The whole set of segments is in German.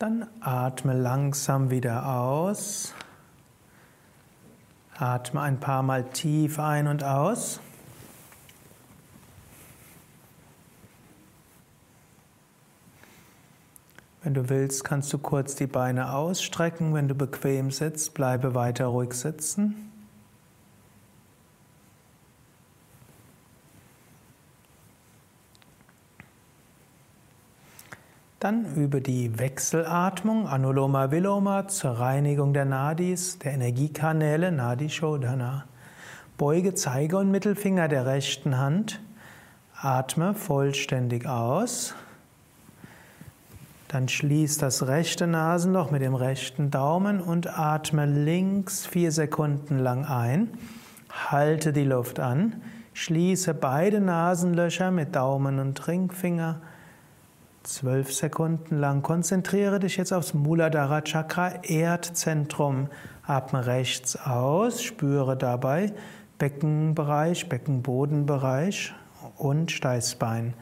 Dann atme langsam wieder aus. Atme ein paar Mal tief ein und aus. Wenn du willst, kannst du kurz die Beine ausstrecken. Wenn du bequem sitzt, bleibe weiter ruhig sitzen. Dann übe die Wechselatmung, Anuloma Viloma, zur Reinigung der Nadis, der Energiekanäle, Nadi Shodhana. Beuge Zeige und Mittelfinger der rechten Hand. Atme vollständig aus. Dann schließ das rechte Nasenloch mit dem rechten Daumen und atme links vier Sekunden lang ein. Halte die Luft an. Schließe beide Nasenlöcher mit Daumen und Ringfinger Zwölf Sekunden lang. Konzentriere dich jetzt aufs Muladhara Chakra, Erdzentrum. Atme rechts aus, spüre dabei Beckenbereich, Beckenbodenbereich und Steißbein.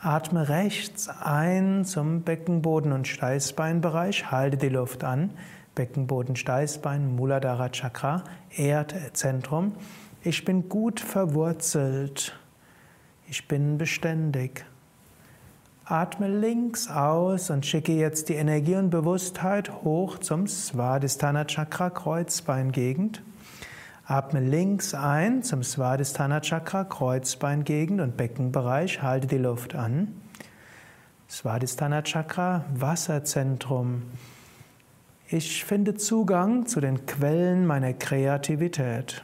Atme rechts ein zum Beckenboden- und Steißbeinbereich, halte die Luft an. Beckenboden, Steißbein, Muladhara Chakra, Erdzentrum. Ich bin gut verwurzelt. Ich bin beständig. Atme links aus und schicke jetzt die Energie und Bewusstheit hoch zum Svadhisthana Chakra Kreuzbeingegend. Atme links ein zum Svadhisthana Chakra Kreuzbeingegend und Beckenbereich. Halte die Luft an. Svadhisthana Chakra Wasserzentrum. Ich finde Zugang zu den Quellen meiner Kreativität.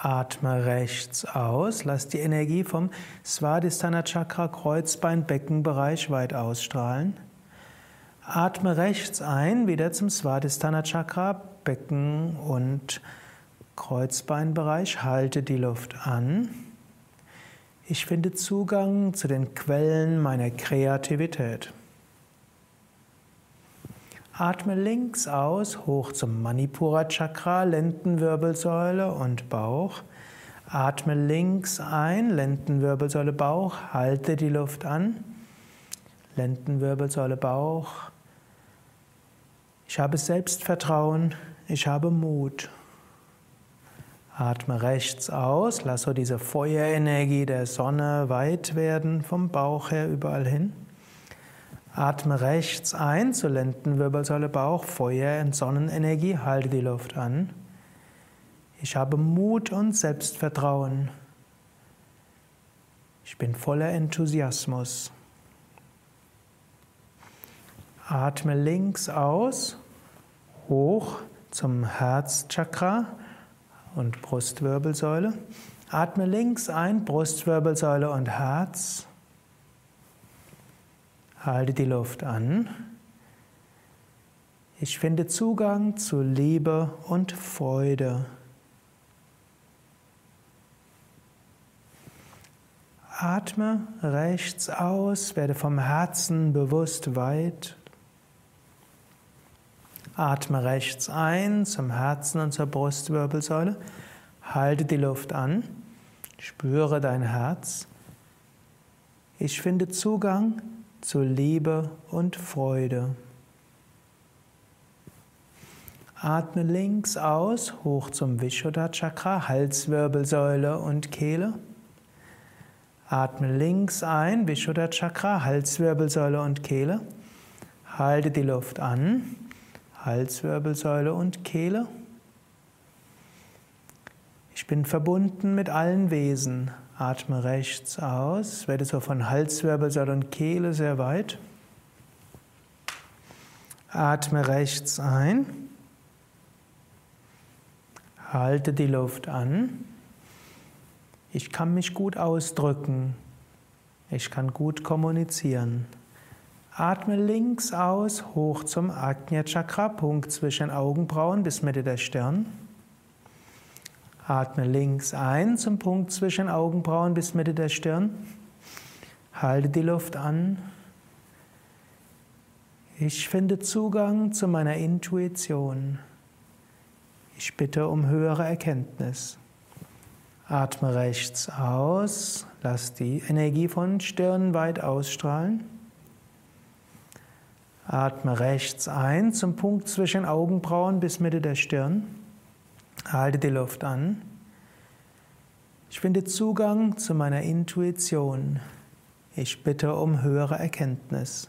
Atme rechts aus, lass die Energie vom Svadhisthana Chakra Kreuzbein Beckenbereich weit ausstrahlen. Atme rechts ein, wieder zum Svadhisthana Chakra Becken und Kreuzbeinbereich, halte die Luft an. Ich finde Zugang zu den Quellen meiner Kreativität. Atme links aus, hoch zum Manipura Chakra, Lendenwirbelsäule und Bauch. Atme links ein, Lendenwirbelsäule, Bauch, halte die Luft an. Lendenwirbelsäule, Bauch. Ich habe Selbstvertrauen, ich habe Mut. Atme rechts aus, lasse diese Feuerenergie der Sonne weit werden, vom Bauch her überall hin. Atme rechts ein zur Lendenwirbelsäule, Bauch, Feuer und Sonnenenergie, halte die Luft an. Ich habe Mut und Selbstvertrauen. Ich bin voller Enthusiasmus. Atme links aus, hoch zum Herzchakra und Brustwirbelsäule. Atme links ein, Brustwirbelsäule und Herz. Halte die Luft an. Ich finde Zugang zu Liebe und Freude. Atme rechts aus, werde vom Herzen bewusst weit. Atme rechts ein zum Herzen und zur Brustwirbelsäule. Halte die Luft an. Spüre dein Herz. Ich finde Zugang zu Liebe und Freude. Atme links aus, hoch zum Vishuddha Chakra, Halswirbelsäule und Kehle. Atme links ein, Vishuddha Chakra, Halswirbelsäule und Kehle. Halte die Luft an, Halswirbelsäule und Kehle. Ich bin verbunden mit allen Wesen. Atme rechts aus, werde so von Halswirbelsäule und Kehle sehr weit. Atme rechts ein. Halte die Luft an. Ich kann mich gut ausdrücken. Ich kann gut kommunizieren. Atme links aus, hoch zum Ajna Chakra, Punkt zwischen Augenbrauen bis Mitte der Stirn. Atme links ein zum Punkt zwischen Augenbrauen bis Mitte der Stirn. Halte die Luft an. Ich finde Zugang zu meiner Intuition. Ich bitte um höhere Erkenntnis. Atme rechts aus. Lass die Energie von Stirn weit ausstrahlen. Atme rechts ein zum Punkt zwischen Augenbrauen bis Mitte der Stirn. Halte die Luft an. Ich finde Zugang zu meiner Intuition. Ich bitte um höhere Erkenntnis.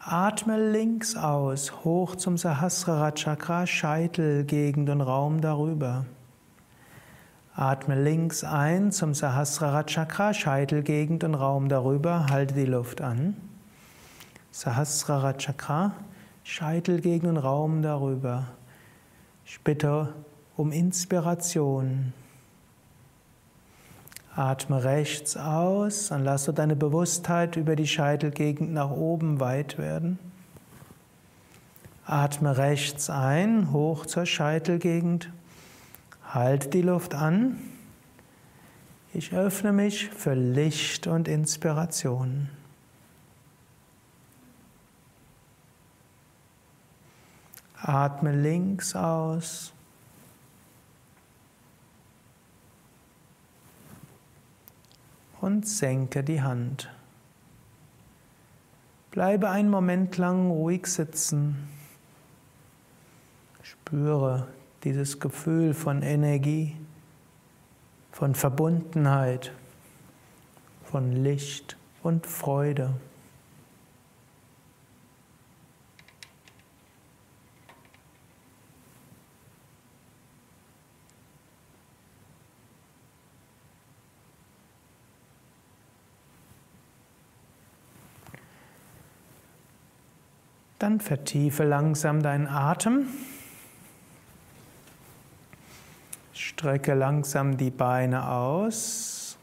Atme links aus, hoch zum Sahasrara Chakra, Scheitelgegend und Raum darüber. Atme links ein zum Sahasrara Chakra, Scheitelgegend und Raum darüber. Halte die Luft an. Sahasrara Chakra, Scheitelgegend und Raum darüber. Ich bitte um Inspiration. Atme rechts aus und lasse deine Bewusstheit über die Scheitelgegend nach oben weit werden. Atme rechts ein, hoch zur Scheitelgegend. Halt die Luft an. Ich öffne mich für Licht und Inspiration. Atme links aus. Und senke die Hand. Bleibe einen Moment lang ruhig sitzen. Spüre dieses Gefühl von Energie, von Verbundenheit, von Licht und Freude. Dann vertiefe langsam deinen Atem. Strecke langsam die Beine aus.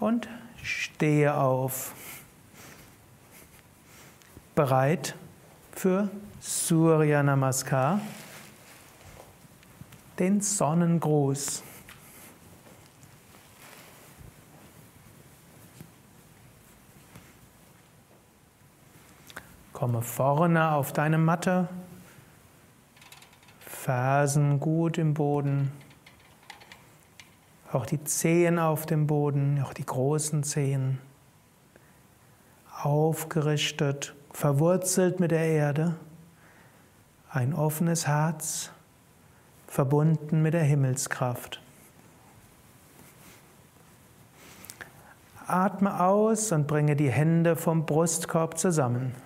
Und stehe auf. Bereit für Surya Namaskar, den Sonnengruß. Komme vorne auf deine Matte Fersen gut im Boden, auch die Zehen auf dem Boden, auch die großen Zehen, aufgerichtet, verwurzelt mit der Erde, ein offenes Herz, verbunden mit der Himmelskraft. Atme aus und bringe die Hände vom Brustkorb zusammen.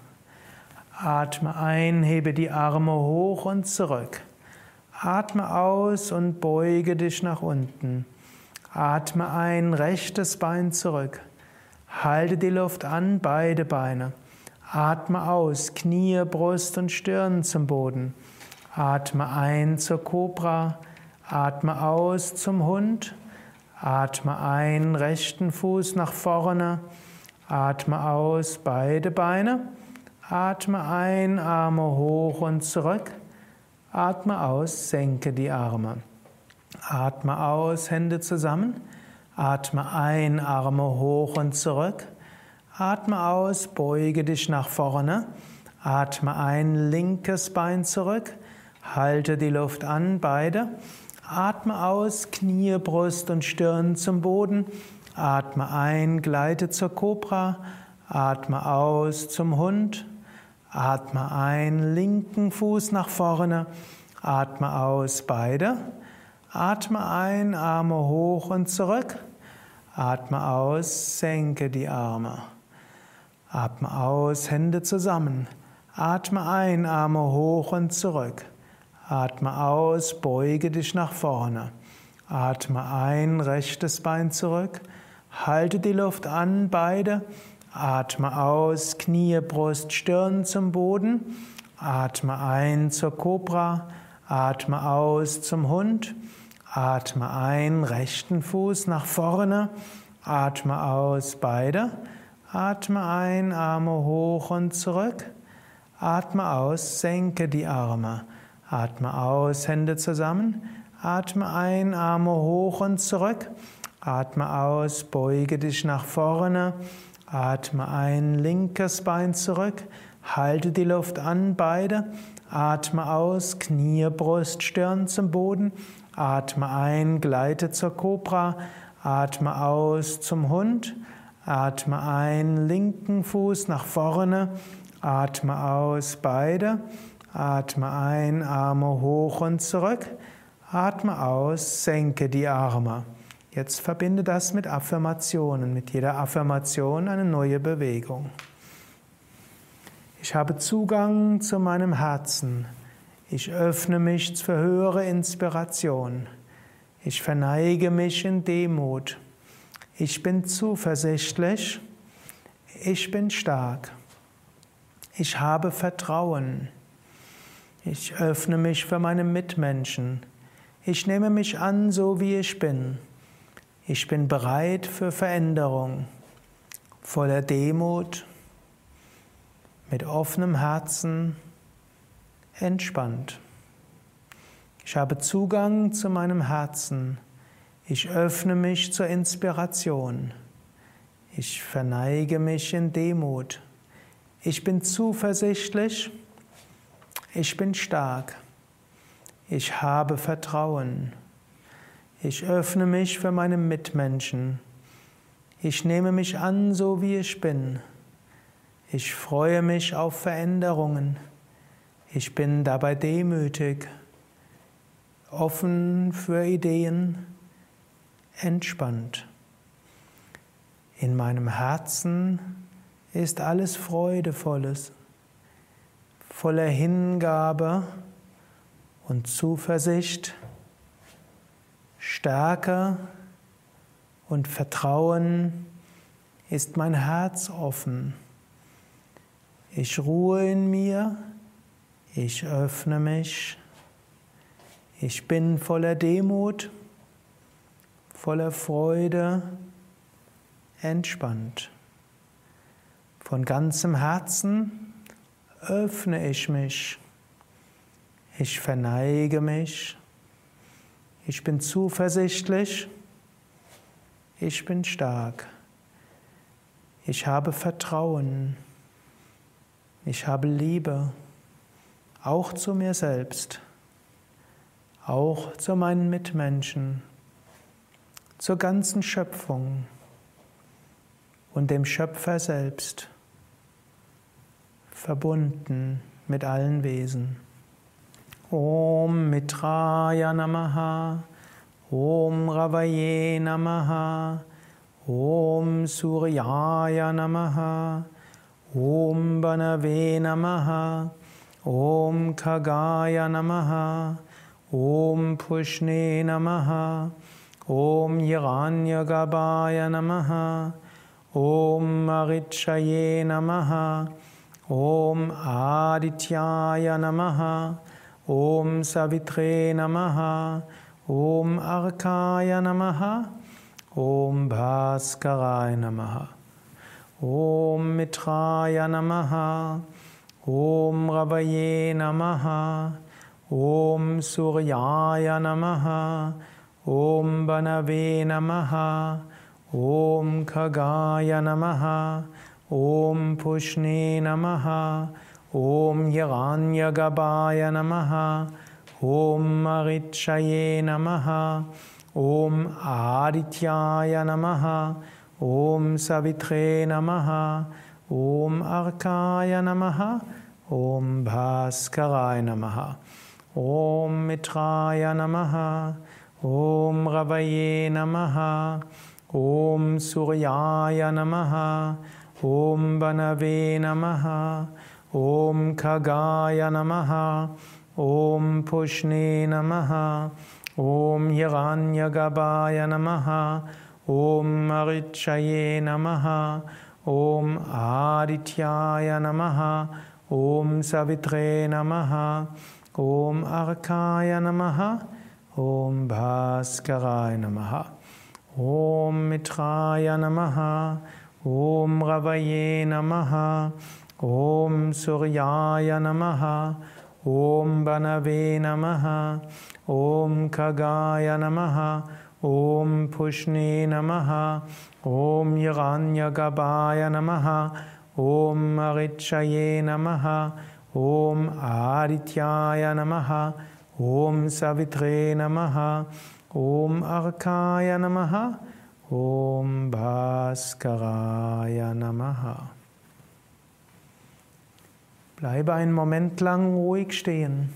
Atme ein, hebe die Arme hoch und zurück. Atme aus und beuge dich nach unten. Atme ein, rechtes Bein zurück. Halte die Luft an, beide Beine. Atme aus, Knie, Brust und Stirn zum Boden. Atme ein zur Kobra. Atme aus zum Hund. Atme ein, rechten Fuß nach vorne. Atme aus, beide Beine. Atme ein, Arme hoch und zurück. Atme aus, senke die Arme. Atme aus, Hände zusammen. Atme ein, Arme hoch und zurück. Atme aus, beuge dich nach vorne. Atme ein, linkes Bein zurück. Halte die Luft an, beide. Atme aus, Knie, Brust und Stirn zum Boden. Atme ein, gleite zur Kobra. Atme aus zum Hund. Atme ein, linken Fuß nach vorne. Atme aus, beide. Atme ein, Arme hoch und zurück. Atme aus, senke die Arme. Atme aus, Hände zusammen. Atme ein, Arme hoch und zurück. Atme aus, beuge dich nach vorne. Atme ein, rechtes Bein zurück. Halte die Luft an, beide. Atme aus, Knie, Brust, Stirn zum Boden. Atme ein zur Kobra. Atme aus zum Hund. Atme ein, rechten Fuß nach vorne. Atme aus, beide. Atme ein, Arme hoch und zurück. Atme aus, senke die Arme. Atme aus, Hände zusammen. Atme ein, Arme hoch und zurück. Atme aus, beuge dich nach vorne. Atme ein, linkes Bein zurück. Halte die Luft an, beide. Atme aus, Knie, Brust, Stirn zum Boden. Atme ein, gleite zur Kobra. Atme aus zum Hund. Atme ein, linken Fuß nach vorne. Atme aus, beide. Atme ein, Arme hoch und zurück. Atme aus, senke die Arme. Jetzt verbinde das mit Affirmationen. Mit jeder Affirmation eine neue Bewegung. Ich habe Zugang zu meinem Herzen. Ich öffne mich für höhere Inspiration. Ich verneige mich in Demut. Ich bin zuversichtlich. Ich bin stark. Ich habe Vertrauen. Ich öffne mich für meine Mitmenschen. Ich nehme mich an, so wie ich bin. Ich bin bereit für Veränderung, voller Demut mit offenem Herzen, entspannt. Ich habe Zugang zu meinem Herzen. Ich öffne mich zur Inspiration. Ich verneige mich in Demut. Ich bin zuversichtlich. Ich bin stark. Ich habe Vertrauen. Ich öffne mich für meine Mitmenschen. Ich nehme mich an, so wie ich bin. Ich freue mich auf Veränderungen. Ich bin dabei demütig, offen für Ideen, entspannt. In meinem Herzen ist alles Freudevolles, voller Hingabe und Zuversicht, Stärke und Vertrauen ist mein Herz offen. Ich ruhe in mir, ich öffne mich, ich bin voller Demut, voller Freude, entspannt. Von ganzem Herzen öffne ich mich, ich verneige mich, ich bin zuversichtlich, ich bin stark, ich habe Vertrauen. Ich habe Liebe, auch zu mir selbst, auch zu meinen Mitmenschen, zur ganzen Schöpfung. Und dem Schöpfer selbst, verbunden mit allen Wesen. Om Mitraya Namaha, Om Ravaye Namaha, Om Suryaya Namaha, Om Banave Namaha, Om Kagaya Namaha, Om Pushne Namaha, Om Hiranyagabhaya Namaha, Om Marichaye Namaha, Om Adityaya Namaha, ॐ सवित्रे नमः ॐ अर्काय नमः ॐ भास्कराय नमः ॐ मिकाय नमः ॐ रवये नमः ॐ सूर्याय नमः ॐ बनवे नमः ॐ खगाय नमः ॐ पुष्णे नमः ॐ यगान्यगपाय नमः ॐ मरिक्षये नमः ॐ आरित्याय नमः ॐ सवित्रे नमः ॐ अर्काय नमः ॐ भास्कराय नमः ॐ मित्राय नमः ॐ रवये नमः ॐ सूर्याय नमः ॐ वनवे नमः ॐ खगाय नमः ॐ पुष्णे नमः ॐ यगान्यगवाय नमः ॐ मृच्छये नमः ॐ आरिठ्याय नमः ॐ सवित्रे नमः ॐ अर्काय नमः ॐ भास्कराय नमः ॐ मित्राय नमः ॐ रवये नमः ॐ सूर्याय नमः ॐ बनवे नमः ॐ खगाय नमः ॐ पुष्णे नमः ॐ यगान्यगपाय नमः ॐ मिक्षये नमः ॐ आरित्याय नमः ॐ सवित्रे नमः ॐ अर्काय नमः ॐ भास्कराय नमः। Bleibe einen Moment lang ruhig stehen.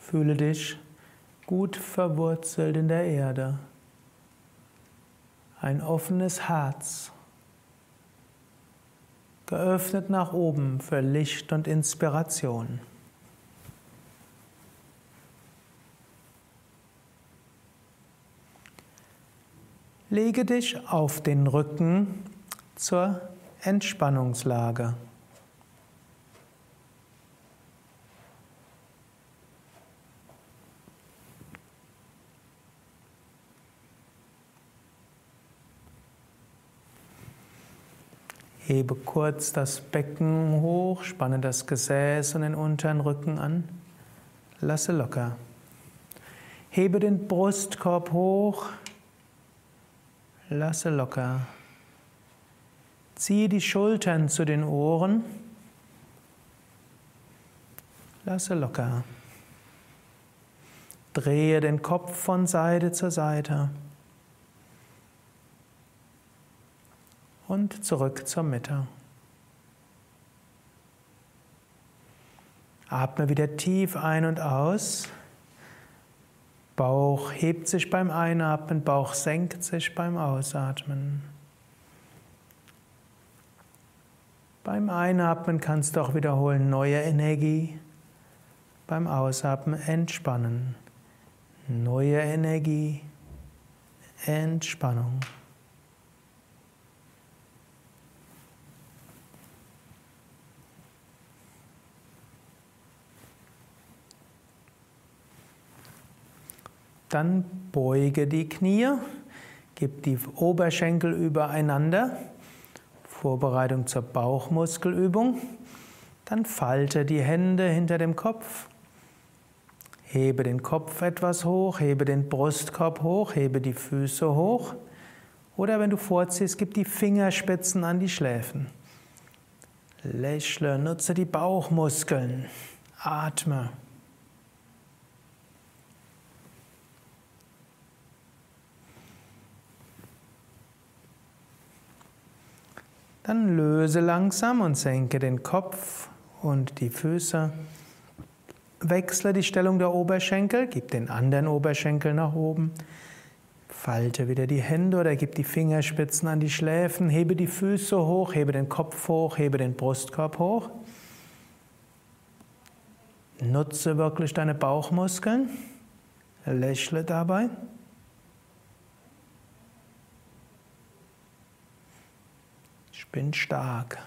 Fühle dich gut verwurzelt in der Erde. Ein offenes Herz, geöffnet nach oben für Licht und Inspiration. Lege dich auf den Rücken zur Entspannungslage. Hebe kurz das Becken hoch, spanne das Gesäß und den unteren Rücken an. Lasse locker. Hebe den Brustkorb hoch. Lasse locker. Ziehe die Schultern zu den Ohren. Lasse locker. Drehe den Kopf von Seite zu Seite. Und zurück zur Mitte. Atme wieder tief ein und aus. Bauch hebt sich beim Einatmen, Bauch senkt sich beim Ausatmen. Beim Einatmen kannst du auch wiederholen, neue Energie. Beim Ausatmen entspannen. Neue Energie, Entspannung. Dann beuge die Knie, gib die Oberschenkel übereinander. Vorbereitung zur Bauchmuskelübung. Dann falte die Hände hinter dem Kopf. Hebe den Kopf etwas hoch, hebe den Brustkorb hoch, hebe die Füße hoch. Oder wenn du vorziehst, gib die Fingerspitzen an die Schläfen. Lächle, nutze die Bauchmuskeln. Atme. Dann löse langsam und senke den Kopf und die Füße. Wechsle die Stellung der Oberschenkel, gib den anderen Oberschenkel nach oben. Falte wieder die Hände oder gib die Fingerspitzen an die Schläfen, hebe die Füße hoch, hebe den Kopf hoch, hebe den Brustkorb hoch. Nutze wirklich deine Bauchmuskeln, lächle dabei. Bin stark.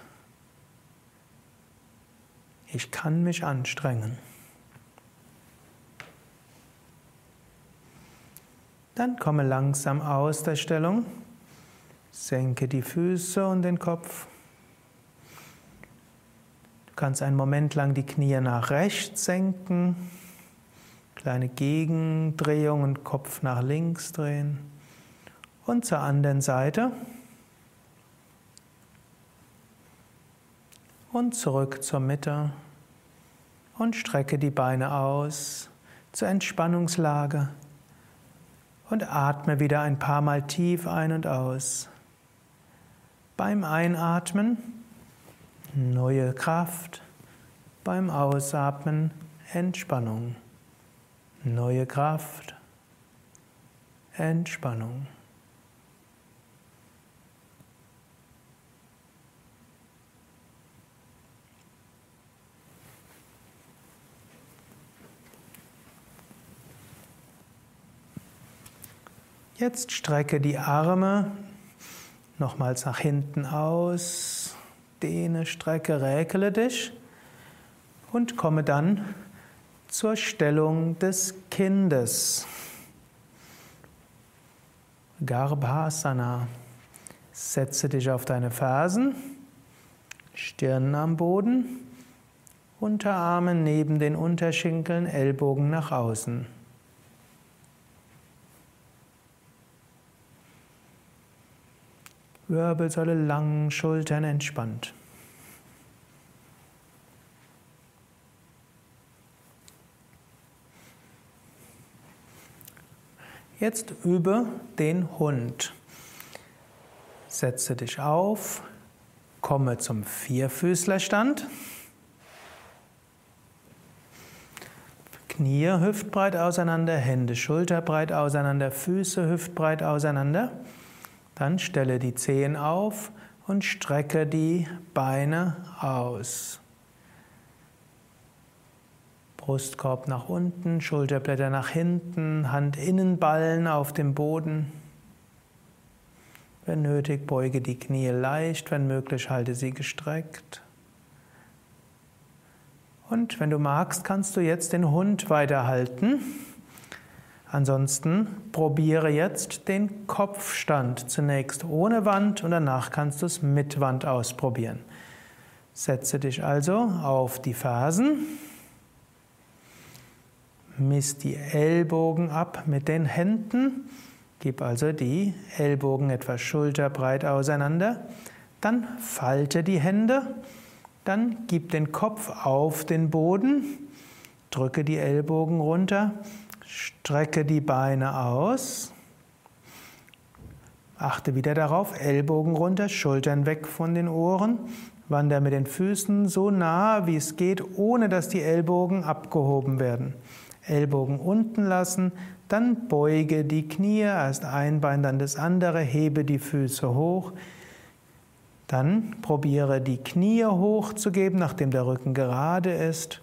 Ich kann mich anstrengen. Dann komme langsam aus der Stellung. Senke die Füße und den Kopf. Du kannst einen Moment lang die Knie nach rechts senken. Kleine Gegendrehung und Kopf nach links drehen. Und zur anderen Seite. Und zurück zur Mitte und strecke die Beine aus zur Entspannungslage und atme wieder ein paar Mal tief ein und aus. Beim Einatmen neue Kraft, beim Ausatmen Entspannung. Neue Kraft, Entspannung. Jetzt strecke die Arme nochmals nach hinten aus, dehne, strecke, räkele dich und komme dann zur Stellung des Kindes. Garbhasana. Setze dich auf deine Fersen, Stirn am Boden, Unterarme neben den Unterschenkeln, Ellbogen nach außen. Wirbelsäule lang, Schultern entspannt. Jetzt übe den Hund. Setze dich auf, komme zum Vierfüßlerstand. Knie hüftbreit auseinander, Hände schulterbreit auseinander, Füße hüftbreit auseinander. Dann stelle die Zehen auf und strecke die Beine aus. Brustkorb nach unten, Schulterblätter nach hinten, Handinnenballen auf dem Boden. Wenn nötig, beuge die Knie leicht, wenn möglich, halte sie gestreckt. Und wenn du magst, kannst du jetzt den Hund weiterhalten. Ansonsten probiere jetzt den Kopfstand zunächst ohne Wand und danach kannst du es mit Wand ausprobieren. Setze dich also auf die Fersen. Miss die Ellbogen ab mit den Händen. Gib also die Ellbogen etwa schulterbreit auseinander. Dann falte die Hände. Dann gib den Kopf auf den Boden. Drücke die Ellbogen runter. Strecke die Beine aus. Achte wieder darauf, Ellbogen runter, Schultern weg von den Ohren. Wander mit den Füßen so nah wie es geht, ohne dass die Ellbogen abgehoben werden. Ellbogen unten lassen, dann beuge die Knie, erst ein Bein, dann das andere, hebe die Füße hoch. Dann probiere die Knie hochzugeben, nachdem der Rücken gerade ist.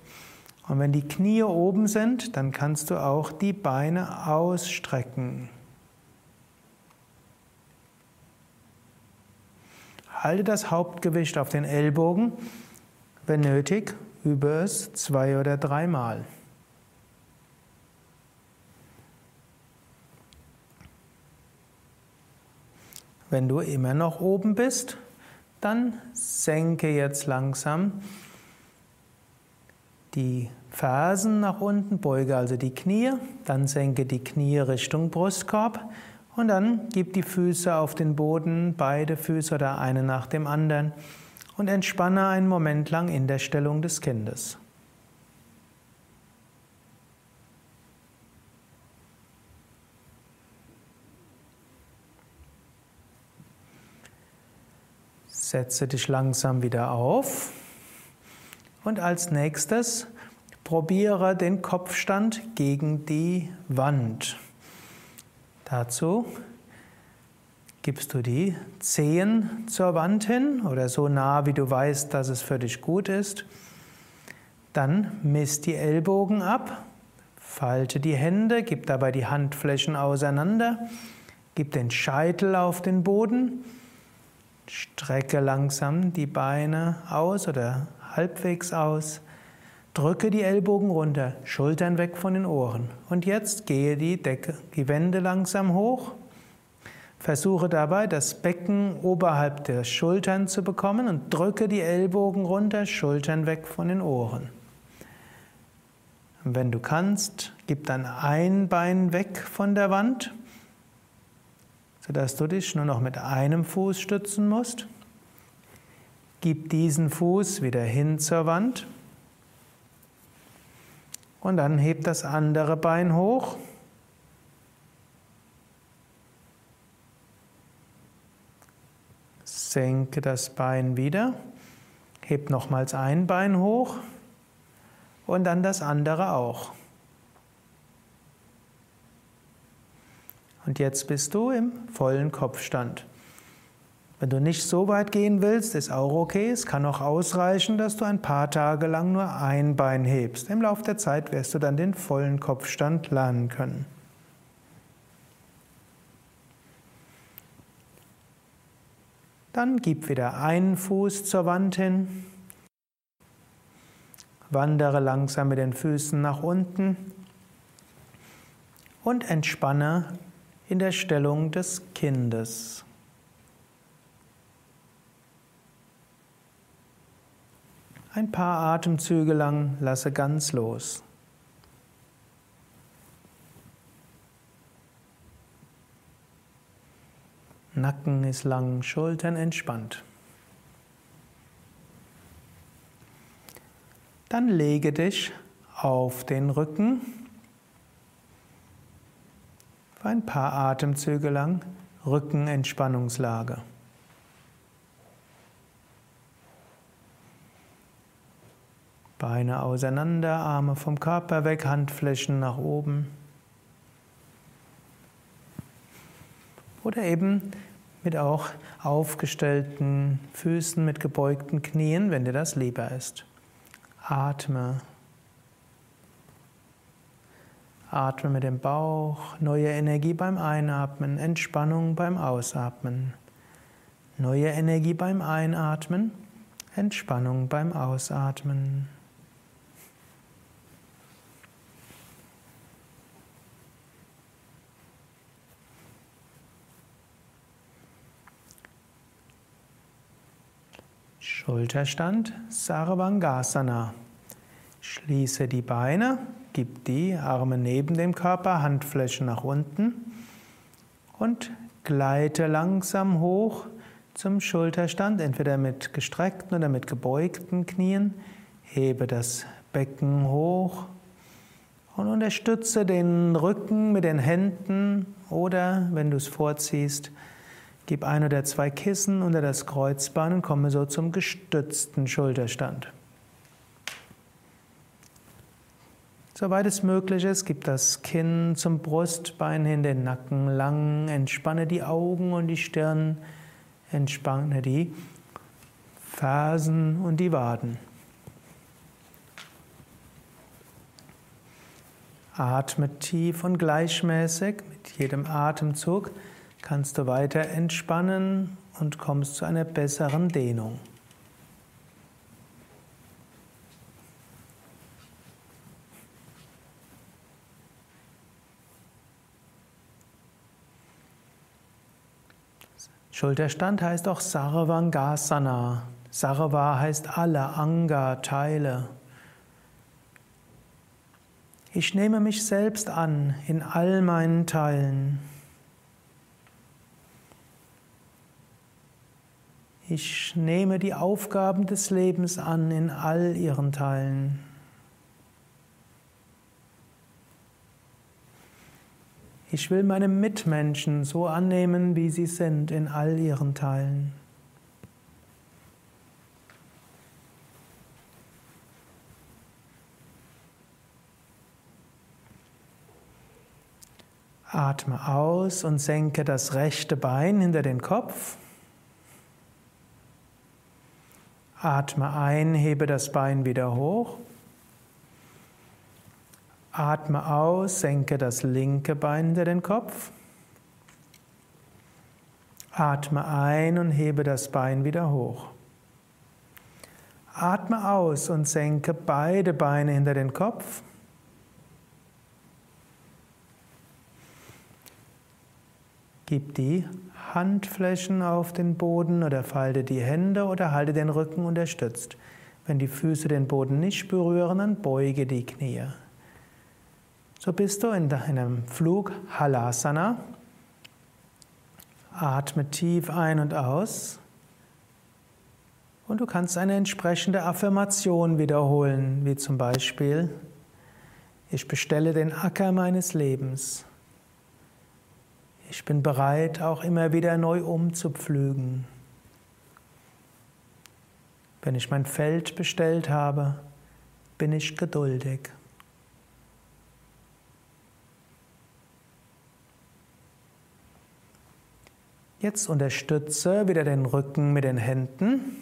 Und wenn die Knie oben sind, dann kannst du auch die Beine ausstrecken. Halte das Hauptgewicht auf den Ellbogen. Wenn nötig, übe es zwei oder dreimal. Wenn du immer noch oben bist, dann senke jetzt langsam die Fersen nach unten, beuge also die Knie, dann senke die Knie Richtung Brustkorb und dann gib die Füße auf den Boden, beide Füße oder eine nach dem anderen und entspanne einen Moment lang in der Stellung des Kindes. Setze dich langsam wieder auf und als nächstes probiere den Kopfstand gegen die Wand. Dazu gibst du die Zehen zur Wand hin oder so nah, wie du weißt, dass es für dich gut ist. Dann misst die Ellbogen ab, falte die Hände, gib dabei die Handflächen auseinander, gib den Scheitel auf den Boden Strecke langsam die Beine aus oder halbwegs aus. Drücke die Ellbogen runter, Schultern weg von den Ohren. Und jetzt gehe die Decke, die Wände langsam hoch. Versuche dabei, das Becken oberhalb der Schultern zu bekommen und drücke die Ellbogen runter, Schultern weg von den Ohren. Und wenn du kannst, gib dann ein Bein weg von der Wand sodass du dich nur noch mit einem Fuß stützen musst. Gib diesen Fuß wieder hin zur Wand und dann heb das andere Bein hoch. Senke das Bein wieder, heb nochmals ein Bein hoch und dann das andere auch. Und jetzt bist du im vollen Kopfstand. Wenn du nicht so weit gehen willst, ist auch okay. Es kann auch ausreichen, dass du ein paar Tage lang nur ein Bein hebst. Im Laufe der Zeit wirst du dann den vollen Kopfstand lernen können. Dann gib wieder einen Fuß zur Wand hin. Wandere langsam mit den Füßen nach unten und entspanne in der Stellung des Kindes. Ein paar Atemzüge lang lasse ganz los. Nacken ist lang, Schultern entspannt. Dann lege dich auf den Rücken für ein paar Atemzüge lang Rückenentspannungslage. Beine auseinander, Arme vom Körper weg, Handflächen nach oben. Oder eben mit auch aufgestellten Füßen, mit gebeugten Knien, wenn dir das lieber ist. Atme. Atme mit dem Bauch, neue Energie beim Einatmen, Entspannung beim Ausatmen. Neue Energie beim Einatmen, Entspannung beim Ausatmen. Schulterstand, Sarvangasana. Schließe die Beine, gib die Arme neben dem Körper, Handflächen nach unten und gleite langsam hoch zum Schulterstand, entweder mit gestreckten oder mit gebeugten Knien. Hebe das Becken hoch und unterstütze den Rücken mit den Händen oder, wenn du es vorziehst, Gib ein oder zwei Kissen unter das Kreuzbein und komme so zum gestützten Schulterstand. Soweit es möglich ist, gib das Kinn zum Brustbein hin, den Nacken lang, entspanne die Augen und die Stirn, entspanne die Fersen und die Waden. Atme tief und gleichmäßig mit jedem Atemzug kannst du weiter entspannen und kommst zu einer besseren Dehnung. Schulterstand heißt auch Sarvangasana. Sarva heißt alle, Anga, Teile. Ich nehme mich selbst an in all meinen Teilen. Ich nehme die Aufgaben des Lebens an in all ihren Teilen. Ich will meine Mitmenschen so annehmen, wie sie sind, in all ihren Teilen. Atme aus und senke das rechte Bein hinter den Kopf. Atme ein, hebe das Bein wieder hoch. Atme aus, senke das linke Bein hinter den Kopf. Atme ein und hebe das Bein wieder hoch. Atme aus und senke beide Beine hinter den Kopf. Gib die Handflächen auf den Boden oder falte die Hände oder halte den Rücken unterstützt. Wenn die Füße den Boden nicht berühren, dann beuge die Knie. So bist du in einem Flug Halasana. Atme tief ein und aus. Und du kannst eine entsprechende Affirmation wiederholen, wie zum Beispiel, ich bestelle den Acker meines Lebens. Ich bin bereit, auch immer wieder neu umzupflügen. Wenn ich mein Feld bestellt habe, bin ich geduldig. Jetzt unterstütze wieder den Rücken mit den Händen.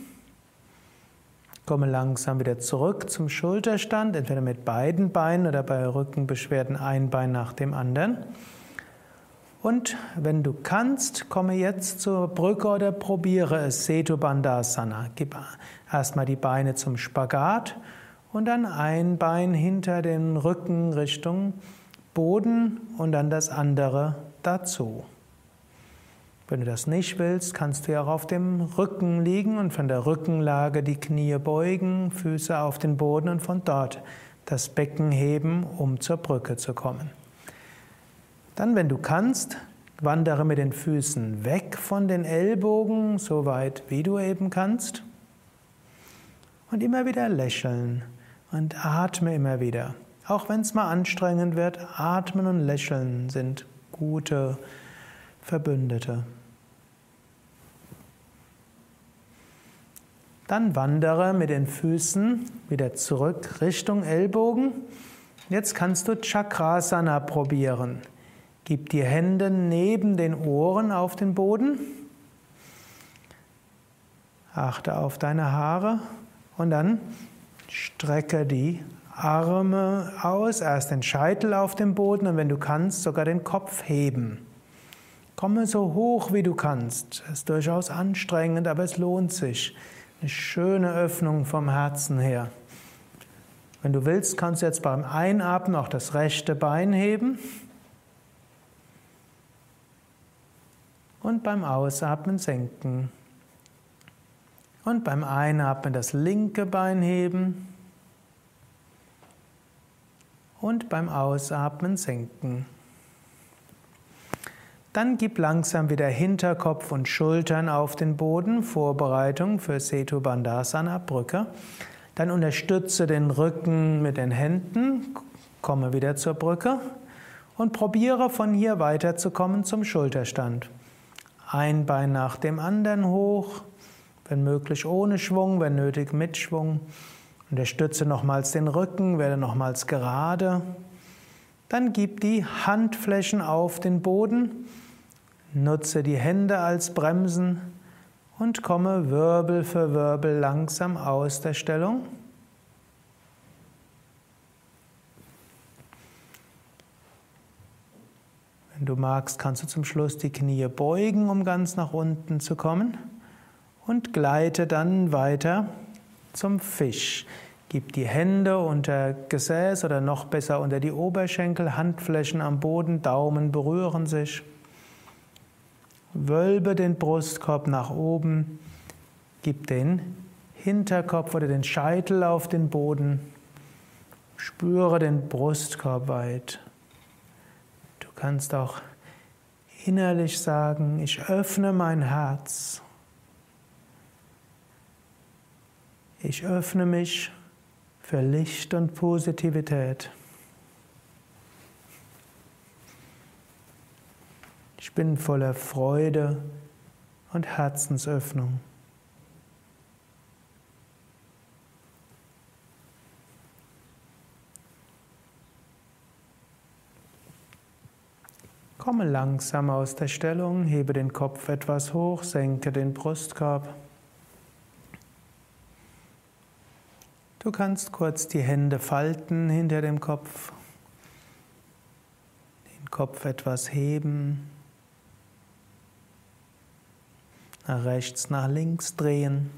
Komme langsam wieder zurück zum Schulterstand, entweder mit beiden Beinen oder bei Rückenbeschwerden ein Bein nach dem anderen. Und wenn du kannst, komme jetzt zur Brücke oder probiere es, Setu Bandhasana. Gib erstmal die Beine zum Spagat und dann ein Bein hinter den Rücken Richtung Boden und dann das andere dazu. Wenn du das nicht willst, kannst du ja auch auf dem Rücken liegen und von der Rückenlage die Knie beugen, Füße auf den Boden und von dort das Becken heben, um zur Brücke zu kommen. Dann, wenn du kannst, Wandere mit den Füßen weg von den Ellbogen, so weit wie du eben kannst. Und immer wieder lächeln und atme immer wieder. Auch wenn es mal anstrengend wird, atmen und lächeln sind gute Verbündete. Dann wandere mit den Füßen wieder zurück Richtung Ellbogen. Jetzt kannst du Chakrasana probieren. Gib die Hände neben den Ohren auf den Boden. Achte auf deine Haare und dann strecke die Arme aus, erst den Scheitel auf dem Boden und wenn du kannst, sogar den Kopf heben. Komme so hoch wie du kannst. Es ist durchaus anstrengend, aber es lohnt sich. Eine schöne Öffnung vom Herzen her. Wenn du willst, kannst du jetzt beim Einatmen auch das rechte Bein heben. Und beim Ausatmen senken. Und beim Einatmen das linke Bein heben. Und beim Ausatmen senken. Dann gib langsam wieder Hinterkopf und Schultern auf den Boden, Vorbereitung für Setu Bandhasana, Brücke. Dann unterstütze den Rücken mit den Händen, komme wieder zur Brücke und probiere von hier weiterzukommen zum Schulterstand. Ein Bein nach dem anderen hoch, wenn möglich ohne Schwung, wenn nötig mit Schwung. Unterstütze nochmals den Rücken, werde nochmals gerade. Dann gib die Handflächen auf den Boden, nutze die Hände als Bremsen und komme Wirbel für Wirbel langsam aus der Stellung. Wenn du magst, kannst du zum Schluss die Knie beugen, um ganz nach unten zu kommen und gleite dann weiter zum Fisch. Gib die Hände unter Gesäß oder noch besser unter die Oberschenkel, Handflächen am Boden, Daumen berühren sich. Wölbe den Brustkorb nach oben, gib den Hinterkopf oder den Scheitel auf den Boden, spüre den Brustkorb weit. Kannst auch innerlich sagen, ich öffne mein Herz. Ich öffne mich für Licht und Positivität. Ich bin voller Freude und Herzensöffnung. Komme langsam aus der Stellung, hebe den Kopf etwas hoch, senke den Brustkorb. Du kannst kurz die Hände falten hinter dem Kopf, den Kopf etwas heben, nach rechts, nach links drehen.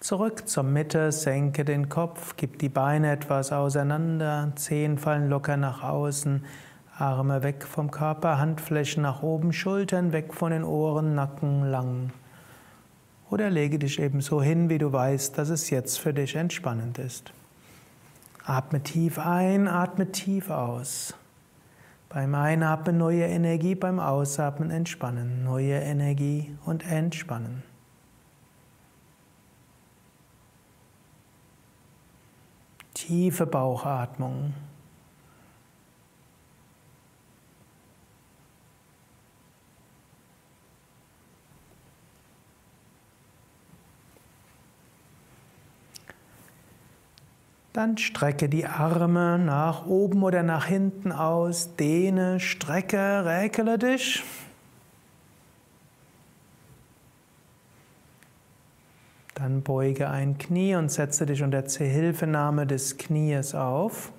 Zurück zur Mitte, senke den Kopf, gib die Beine etwas auseinander, Zehen fallen locker nach außen, Arme weg vom Körper, Handflächen nach oben, Schultern weg von den Ohren, Nacken lang. Oder lege dich eben so hin, wie du weißt, dass es jetzt für dich entspannend ist. Atme tief ein, atme tief aus. Beim Einatmen neue Energie, beim Ausatmen entspannen. Neue Energie und entspannen. Tiefe Bauchatmung. Dann strecke die Arme nach oben oder nach hinten aus, dehne, strecke, räkele dich. Dann beuge ein Knie und setze dich unter Zuhilfenahme des Knies auf.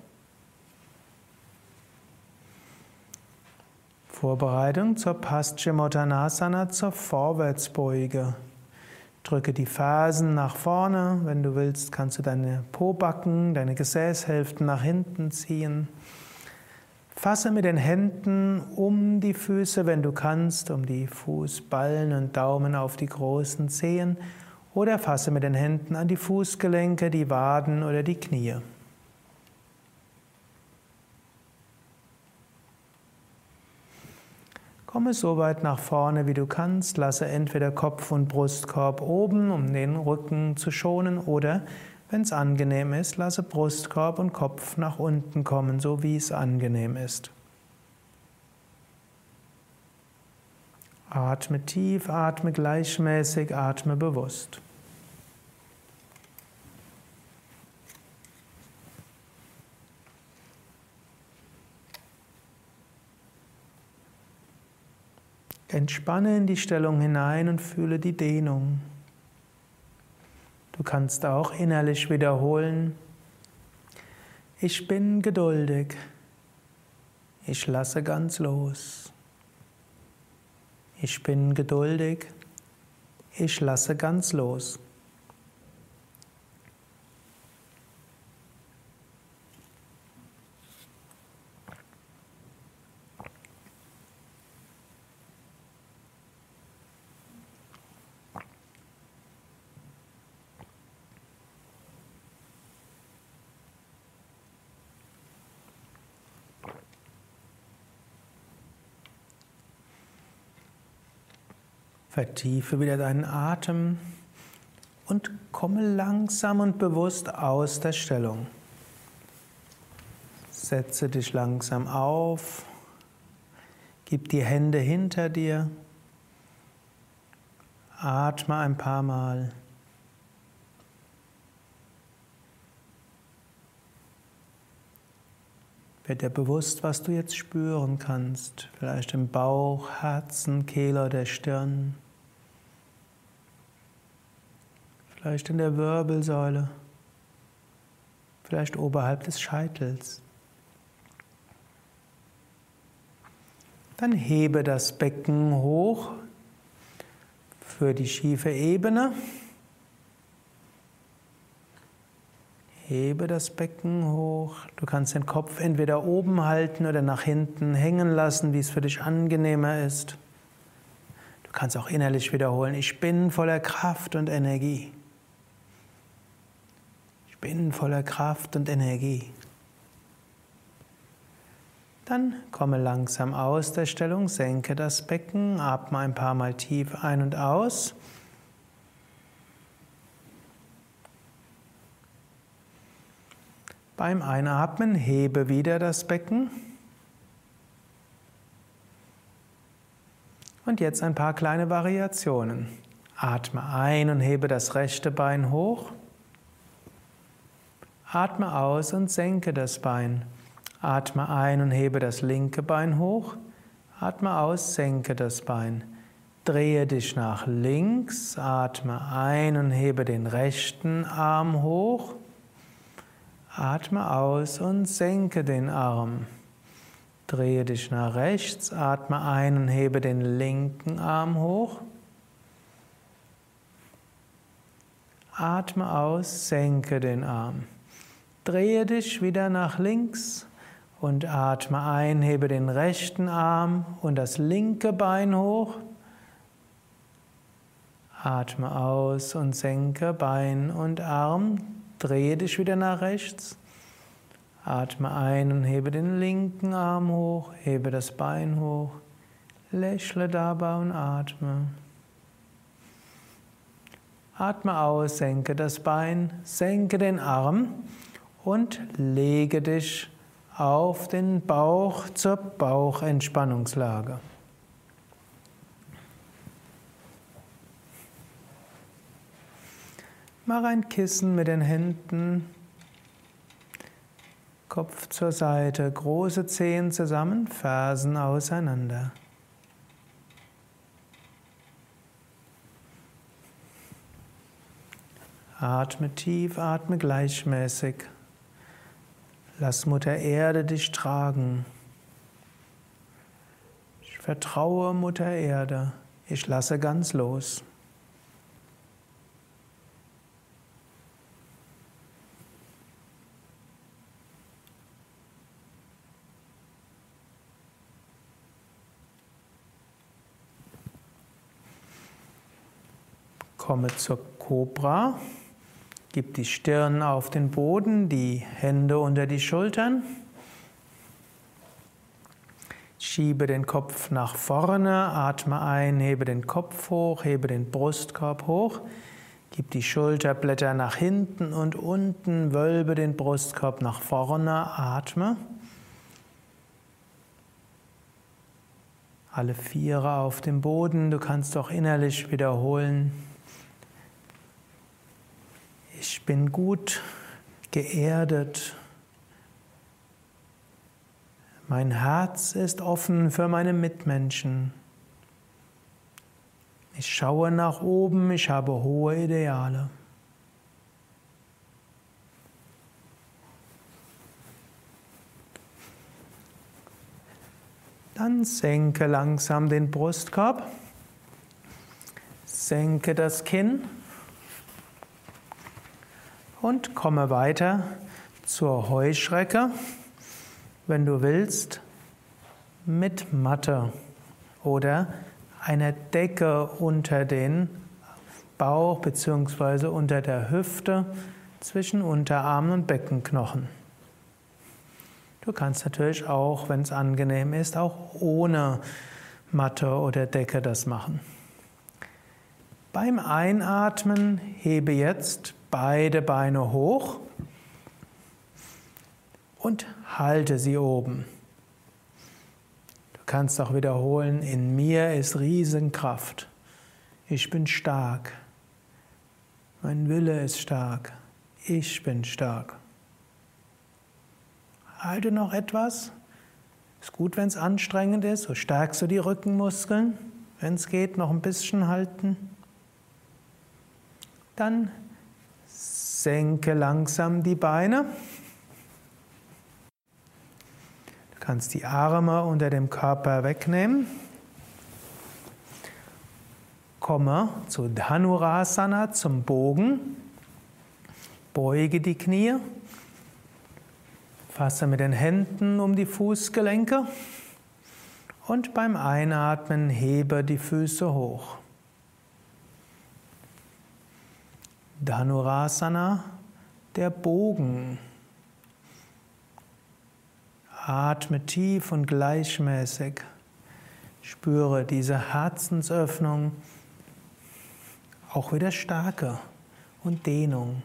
Vorbereitung zur Paschimottanasana, zur Vorwärtsbeuge. Drücke die Fersen nach vorne. Wenn du willst, kannst du deine Pobacken, deine Gesäßhälften nach hinten ziehen. Fasse mit den Händen um die Füße, wenn du kannst, um die Fußballen und Daumen auf die großen Zehen. Oder fasse mit den Händen an die Fußgelenke, die Waden oder die Knie. Komme so weit nach vorne, wie du kannst. Lasse entweder Kopf und Brustkorb oben, um den Rücken zu schonen, oder, wenn es angenehm ist, lasse Brustkorb und Kopf nach unten kommen, so wie es angenehm ist. Atme tief, atme gleichmäßig, atme bewusst. Entspanne in die Stellung hinein und fühle die Dehnung. Du kannst auch innerlich wiederholen, ich bin geduldig, ich lasse ganz los. Ich bin geduldig, ich lasse ganz los. Vertiefe wieder deinen Atem und komme langsam und bewusst aus der Stellung. Setze dich langsam auf, gib die Hände hinter dir, atme ein paar Mal. Wird dir bewusst, was du jetzt spüren kannst. Vielleicht im Bauch, Herzen, Kehle oder Stirn. Vielleicht in der Wirbelsäule. Vielleicht oberhalb des Scheitels. Dann hebe das Becken hoch für die schiefe Ebene. Hebe das Becken hoch. Du kannst den Kopf entweder oben halten oder nach hinten hängen lassen, wie es für dich angenehmer ist. Du kannst auch innerlich wiederholen, ich bin voller Kraft und Energie. Bin voller Kraft und Energie. Dann komme langsam aus der Stellung, senke das Becken, atme ein paar Mal tief ein und aus. Beim Einatmen hebe wieder das Becken. Und jetzt ein paar kleine Variationen. Atme ein und hebe das rechte Bein hoch. Atme aus und senke das Bein. Atme ein und hebe das linke Bein hoch. Atme aus, senke das Bein. Drehe dich nach links, atme ein und hebe den rechten Arm hoch. Atme aus und senke den Arm. Drehe dich nach rechts, atme ein und hebe den linken Arm hoch. Atme aus, senke den Arm. Drehe dich wieder nach links und atme ein, hebe den rechten Arm und das linke Bein hoch. Atme aus und senke Bein und Arm. Drehe dich wieder nach rechts. Atme ein und hebe den linken Arm hoch, hebe das Bein hoch. Lächle dabei und atme. Atme aus, senke das Bein, senke den Arm und lege dich auf den Bauch zur Bauchentspannungslage. Mach ein Kissen mit den Händen, Kopf zur Seite, große Zehen zusammen, Fersen auseinander. Atme tief, atme gleichmäßig. Lass Mutter Erde dich tragen. Ich vertraue Mutter Erde. Ich lasse ganz los. Komme zur Kobra. Gib die Stirn auf den Boden, die Hände unter die Schultern. Schiebe den Kopf nach vorne, atme ein, hebe den Kopf hoch, hebe den Brustkorb hoch, gib die Schulterblätter nach hinten und unten, wölbe den Brustkorb nach vorne, atme. Alle Viere auf dem Boden, du kannst auch innerlich wiederholen. Ich bin gut geerdet. Mein Herz ist offen für meine Mitmenschen. Ich schaue nach oben, ich habe hohe Ideale. Dann senke langsam den Brustkorb, senke das Kinn und komme weiter zur Heuschrecke wenn du willst, mit Matte oder einer Decke unter den Bauch bzw. unter der Hüfte zwischen Unterarm und Beckenknochen. Du kannst natürlich auch, wenn es angenehm ist, auch ohne Matte oder Decke das machen. Beim Einatmen hebe jetzt beide Beine hoch und halte sie oben. Du kannst auch wiederholen, in mir ist Riesenkraft. Ich bin stark. Mein Wille ist stark. Ich bin stark. Halte noch etwas. Ist gut, wenn es anstrengend ist. So stärkst du die Rückenmuskeln. Wenn es geht, noch ein bisschen halten. Dann senke langsam die Beine. kannst die Arme unter dem Körper wegnehmen. Komme zu Dhanurasana, zum Bogen. Beuge die Knie. Fasse mit den Händen um die Fußgelenke. Und beim Einatmen hebe die Füße hoch. Dhanurasana, der Bogen. Atme tief und gleichmäßig. Spüre diese Herzensöffnung, auch wieder Stärke und Dehnung.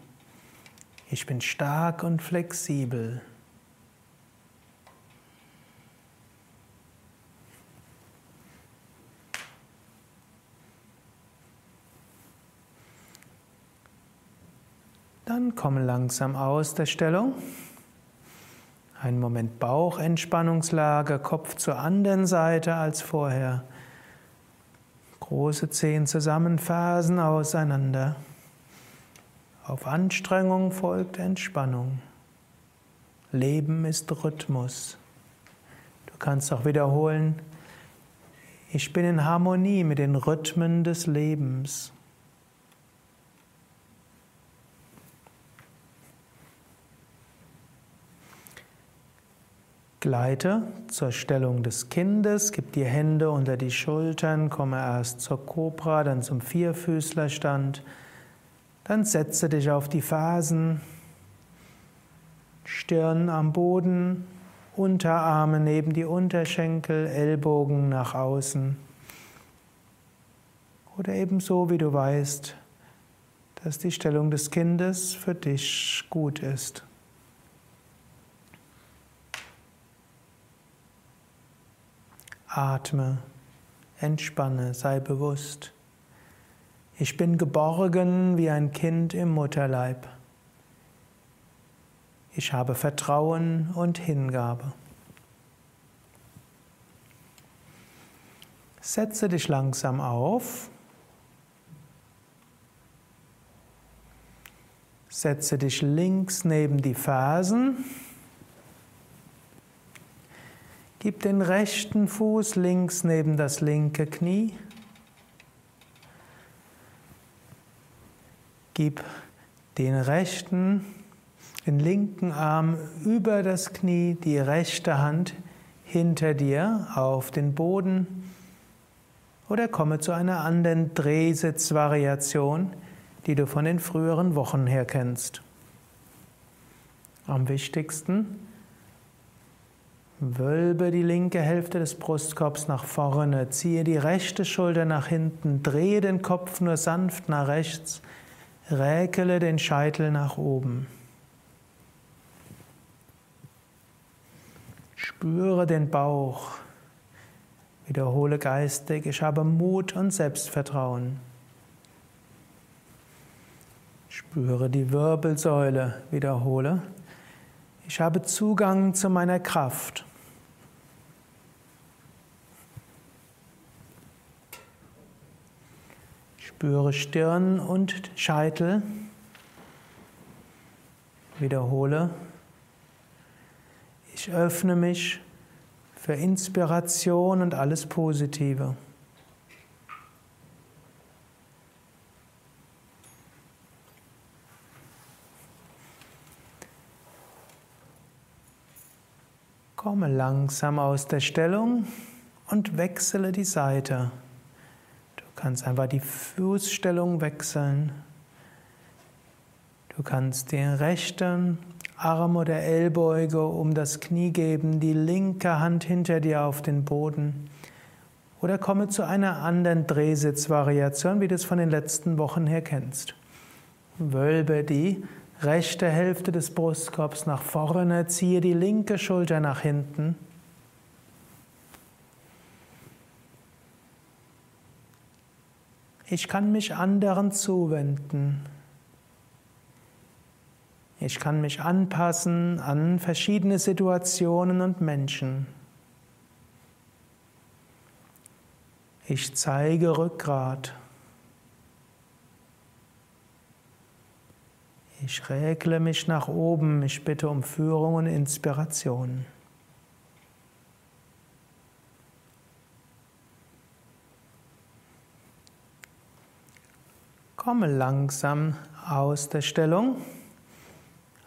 Ich bin stark und flexibel. Dann komme langsam aus der Stellung. Ein Moment Bauchentspannungslage, Kopf zur anderen Seite als vorher. Große Zehen zusammen, Fersen auseinander. Auf Anstrengung folgt Entspannung. Leben ist Rhythmus. Du kannst auch wiederholen, ich bin in Harmonie mit den Rhythmen des Lebens. Gleite zur Stellung des Kindes, gib die Hände unter die Schultern, komme erst zur Kobra, dann zum Vierfüßlerstand. Dann setze dich auf die Fersen, Stirn am Boden, Unterarme neben die Unterschenkel, Ellbogen nach außen. Oder ebenso, wie du weißt, dass die Stellung des Kindes für dich gut ist. Atme, entspanne, sei bewusst. Ich bin geborgen wie ein Kind im Mutterleib. Ich habe Vertrauen und Hingabe. Setze dich langsam auf. Setze dich links neben die Fersen. Gib den rechten Fuß links neben das linke Knie. Gib den rechten, den linken Arm über das Knie, die rechte Hand hinter dir auf den Boden oder komme zu einer anderen Drehsitzvariation, die du von den früheren Wochen her kennst. Am wichtigsten, Wölbe die linke Hälfte des Brustkorbs nach vorne, ziehe die rechte Schulter nach hinten, drehe den Kopf nur sanft nach rechts, räkele den Scheitel nach oben. Spüre den Bauch. Wiederhole geistig, ich habe Mut und Selbstvertrauen. Spüre die Wirbelsäule. Wiederhole. Ich habe Zugang zu meiner Kraft. Spüre Stirn und Scheitel. Wiederhole. Ich öffne mich für Inspiration und alles Positive. Komme langsam aus der Stellung und wechsle die Seite. Du kannst einfach die Fußstellung wechseln. Du kannst den rechten Arm oder Ellbeuge um das Knie geben, die linke Hand hinter dir auf den Boden. Oder komme zu einer anderen Drehsitzvariation, wie du es von den letzten Wochen her kennst. Wölbe die rechte Hälfte des Brustkorbs nach vorne, ziehe die linke Schulter nach hinten. Ich kann mich anderen zuwenden. Ich kann mich anpassen an verschiedene Situationen und Menschen. Ich zeige Rückgrat. Ich regle mich nach oben, ich bitte um Führung und Inspiration. Komme langsam aus der Stellung,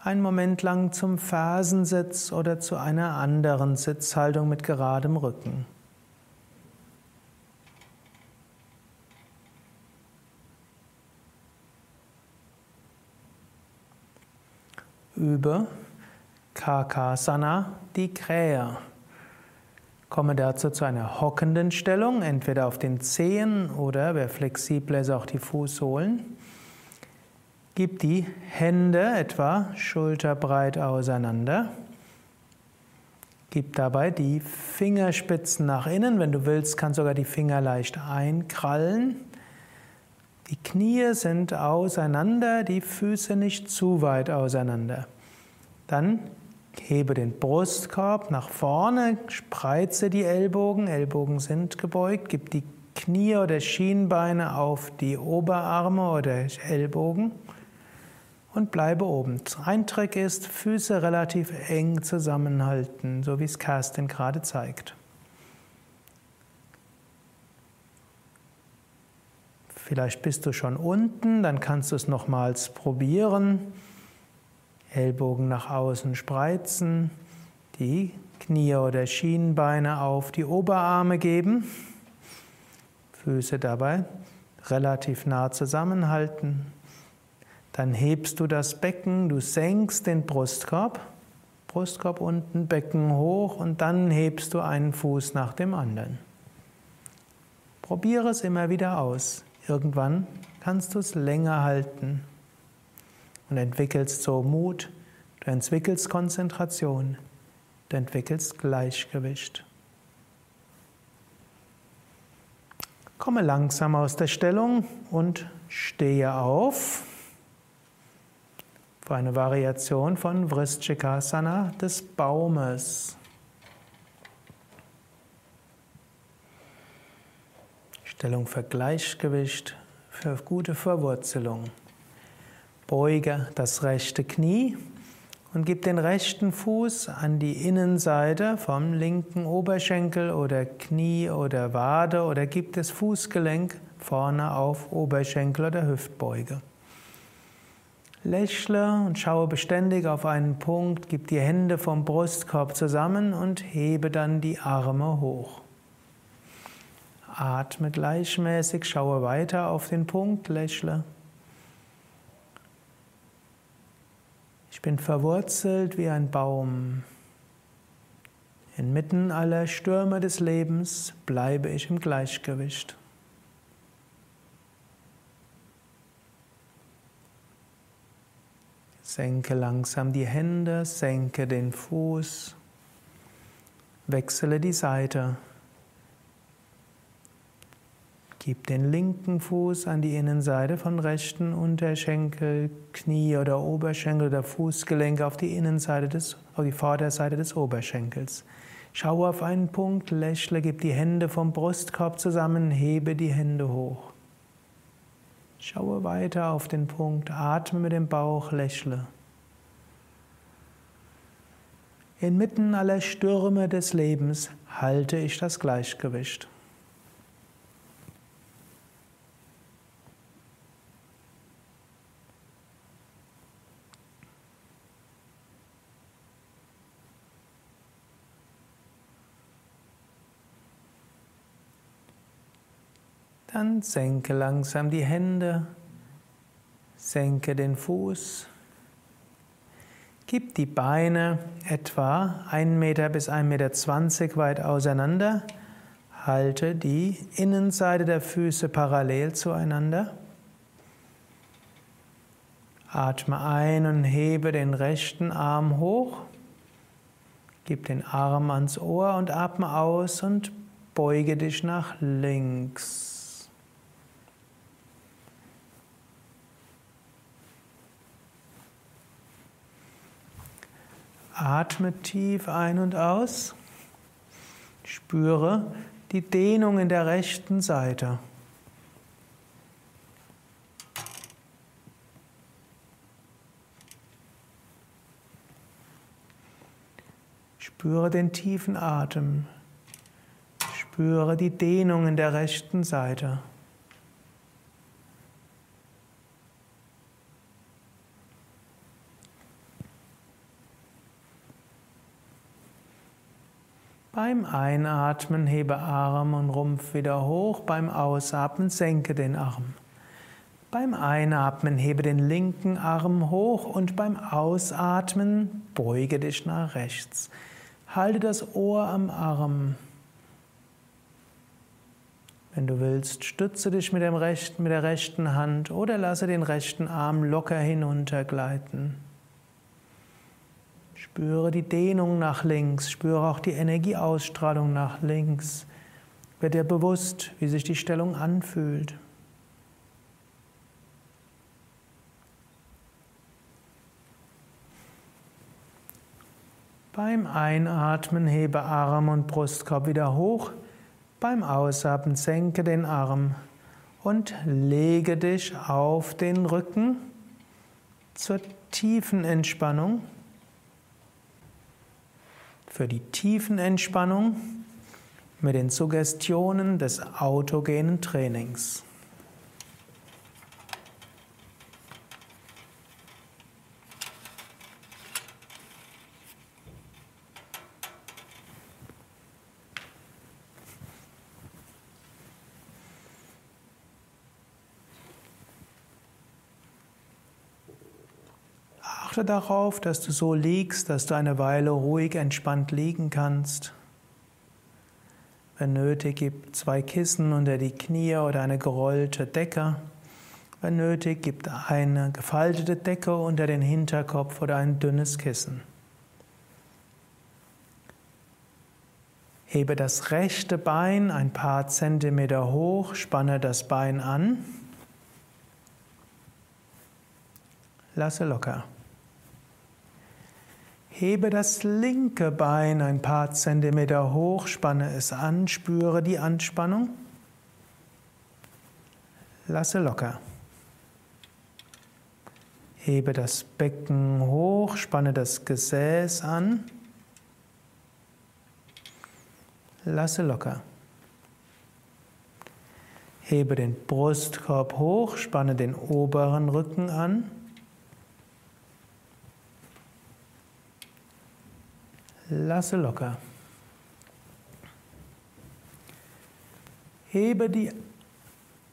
einen Moment lang zum Fersensitz oder zu einer anderen Sitzhaltung mit geradem Rücken. Übe Kakasana, die Krähe. Komme dazu zu einer hockenden Stellung, entweder auf den Zehen oder, wer flexibler ist, auch die Fußsohlen. Gib die Hände etwa schulterbreit auseinander. Gib dabei die Fingerspitzen nach innen. Wenn du willst, kannst sogar die Finger leicht einkrallen. Die Knie sind auseinander, die Füße nicht zu weit auseinander. Dann hebe den Brustkorb nach vorne, spreize die Ellbogen, Ellbogen sind gebeugt, gib die Knie oder Schienbeine auf die Oberarme oder Ellbogen und bleibe oben. Ein Trick ist, Füße relativ eng zusammenhalten, so wie es Kerstin gerade zeigt. Vielleicht bist du schon unten, dann kannst du es nochmals probieren. Ellbogen nach außen spreizen, die Knie oder Schienbeine auf die Oberarme geben, Füße dabei relativ nah zusammenhalten. Dann hebst du das Becken, du senkst den Brustkorb, Brustkorb unten, Becken hoch und dann hebst du einen Fuß nach dem anderen. Probiere es immer wieder aus. Irgendwann kannst du es länger halten und entwickelst so Mut, du entwickelst Konzentration, du entwickelst Gleichgewicht. Komme langsam aus der Stellung und stehe auf für eine Variation von Vrischikasana des Baumes. Stellung für Gleichgewicht, für gute Verwurzelung. Beuge das rechte Knie und gib den rechten Fuß an die Innenseite vom linken Oberschenkel oder Knie oder Wade oder gib das Fußgelenk vorne auf Oberschenkel oder Hüftbeuge. Lächle und schaue beständig auf einen Punkt, gib die Hände vom Brustkorb zusammen und hebe dann die Arme hoch. Atme gleichmäßig, schaue weiter auf den Punkt, lächle. Ich bin verwurzelt wie ein Baum. Inmitten aller Stürme des Lebens bleibe ich im Gleichgewicht. Senke langsam die Hände, senke den Fuß, wechsle die Seite. Gib den linken Fuß an die Innenseite von rechten Unterschenkel, Knie oder Oberschenkel oder Fußgelenk auf die Innenseite des, auf die Vorderseite des Oberschenkels. Schaue auf einen Punkt, lächle, gib die Hände vom Brustkorb zusammen, hebe die Hände hoch. Schaue weiter auf den Punkt, atme mit dem Bauch, lächle. Inmitten aller Stürme des Lebens halte ich das Gleichgewicht. Dann senke langsam die Hände, senke den Fuß, gib die Beine etwa 1 Meter bis 1,20 Meter weit auseinander, halte die Innenseite der Füße parallel zueinander. Atme ein und hebe den rechten Arm hoch. Gib den Arm ans Ohr und atme aus und beuge dich nach links. Atme tief ein und aus. Spüre die Dehnung in der rechten Seite. Spüre den tiefen Atem. Spüre die Dehnung in der rechten Seite. Beim Einatmen hebe Arm und Rumpf wieder hoch, beim Ausatmen senke den Arm. Beim Einatmen hebe den linken Arm hoch und beim Ausatmen beuge dich nach rechts. Halte das Ohr am Arm. Wenn du willst, stütze dich mit, dem rechten, mit der rechten Hand oder lasse den rechten Arm locker hinuntergleiten. Spüre die Dehnung nach links, spüre auch die Energieausstrahlung nach links. Wird dir bewusst, wie sich die Stellung anfühlt. Beim Einatmen hebe Arm und Brustkorb wieder hoch. Beim Ausatmen senke den Arm und lege dich auf den Rücken zur tiefen Entspannung für die tiefen Entspannung mit den Suggestionen des autogenen Trainings. Achte darauf, dass du so liegst, dass du eine Weile ruhig entspannt liegen kannst. Wenn nötig, gib zwei Kissen unter die Knie oder eine gerollte Decke. Wenn nötig, gib eine gefaltete Decke unter den Hinterkopf oder ein dünnes Kissen. Hebe das rechte Bein ein paar Zentimeter hoch, spanne das Bein an. Lasse locker. Hebe das linke Bein ein paar Zentimeter hoch, spanne es an, spüre die Anspannung. Lasse locker. Hebe das Becken hoch, spanne das Gesäß an. Lasse locker. Hebe den Brustkorb hoch, spanne den oberen Rücken an. Lasse locker. Hebe die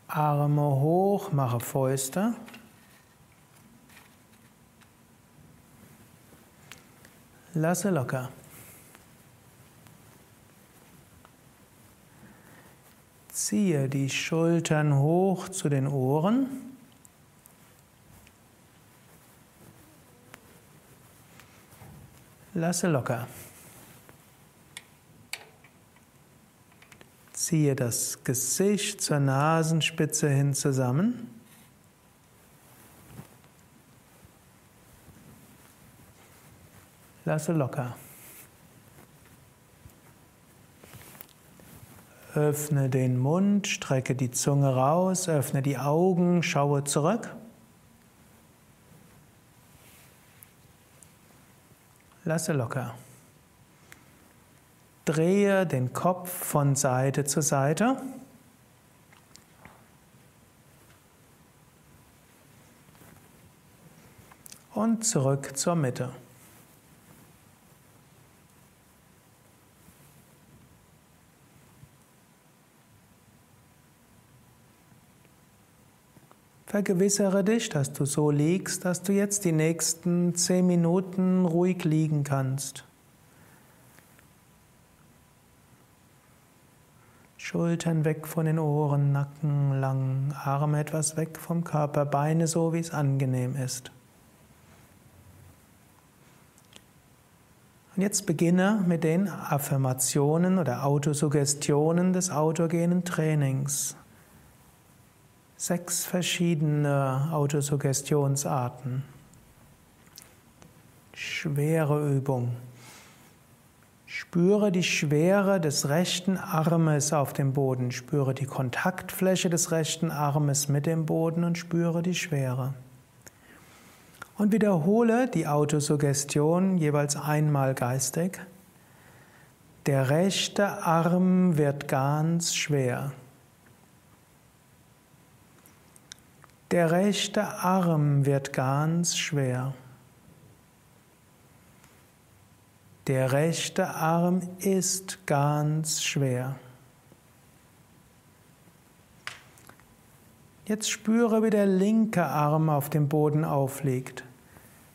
Arme hoch, mache Fäuste. Lasse locker. Ziehe die Schultern hoch zu den Ohren. Lasse locker. Ziehe das Gesicht zur Nasenspitze hin zusammen. Lasse locker. Öffne den Mund, strecke die Zunge raus, öffne die Augen, schaue zurück. Lasse locker. Drehe den Kopf von Seite zu Seite. Und zurück zur Mitte. Vergewissere dich, dass du so liegst, dass du jetzt die nächsten zehn Minuten ruhig liegen kannst. Schultern weg von den Ohren, Nacken lang, Arme etwas weg vom Körper, Beine so, wie es angenehm ist. Und jetzt beginne mit den Affirmationen oder Autosuggestionen des autogenen Trainings sechs verschiedene Autosuggestionsarten. Schwere Übung. Spüre die Schwere des rechten Armes auf dem Boden. Spüre die Kontaktfläche des rechten Armes mit dem Boden und spüre die Schwere. Und wiederhole die Autosuggestion jeweils einmal geistig. Der rechte Arm wird ganz schwer. Der rechte Arm wird ganz schwer. Der rechte Arm ist ganz schwer. Jetzt spüre, wie der linke Arm auf dem Boden aufliegt.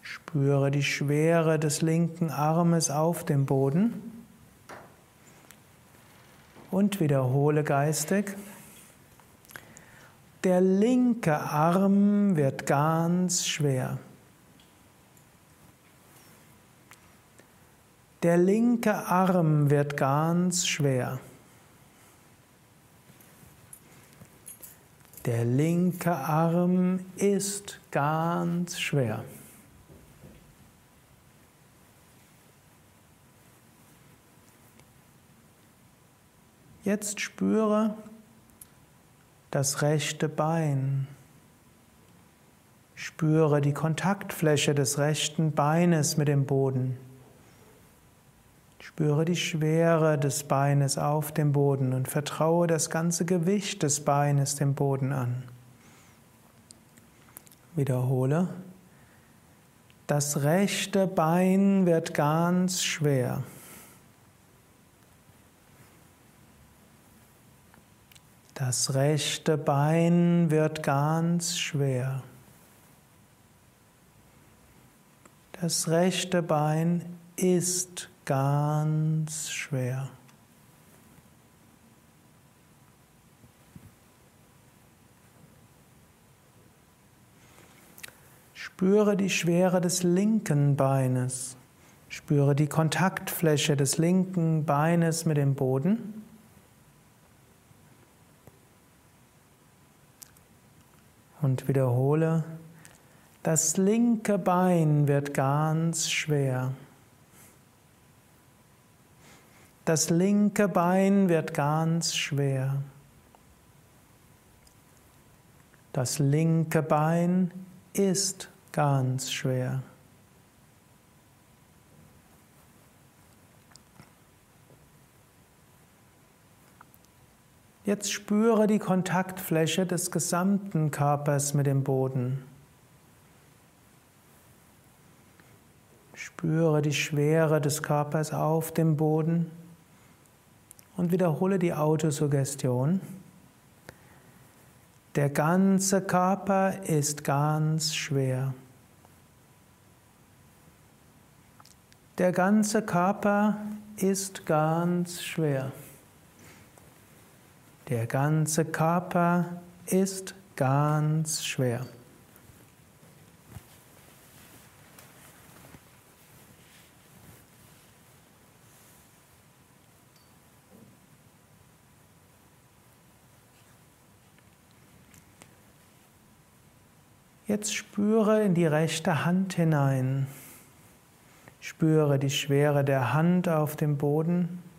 Spüre die Schwere des linken Armes auf dem Boden und wiederhole geistig. Der linke Arm wird ganz schwer. Der linke Arm wird ganz schwer. Der linke Arm ist ganz schwer. Jetzt spüre, das rechte Bein. Spüre die Kontaktfläche des rechten Beines mit dem Boden. Spüre die Schwere des Beines auf dem Boden und vertraue das ganze Gewicht des Beines dem Boden an. Wiederhole. Das rechte Bein wird ganz schwer. Das rechte Bein wird ganz schwer. Das rechte Bein ist ganz schwer. Spüre die Schwere des linken Beines. Spüre die Kontaktfläche des linken Beines mit dem Boden. Und wiederhole, das linke Bein wird ganz schwer. Das linke Bein wird ganz schwer. Das linke Bein ist ganz schwer. Jetzt spüre die Kontaktfläche des gesamten Körpers mit dem Boden. Spüre die Schwere des Körpers auf dem Boden und wiederhole die Autosuggestion. Der ganze Körper ist ganz schwer. Der ganze Körper ist ganz schwer. Der ganze Körper ist ganz schwer. Jetzt spüre in die rechte Hand hinein. Spüre die Schwere der Hand auf dem Boden.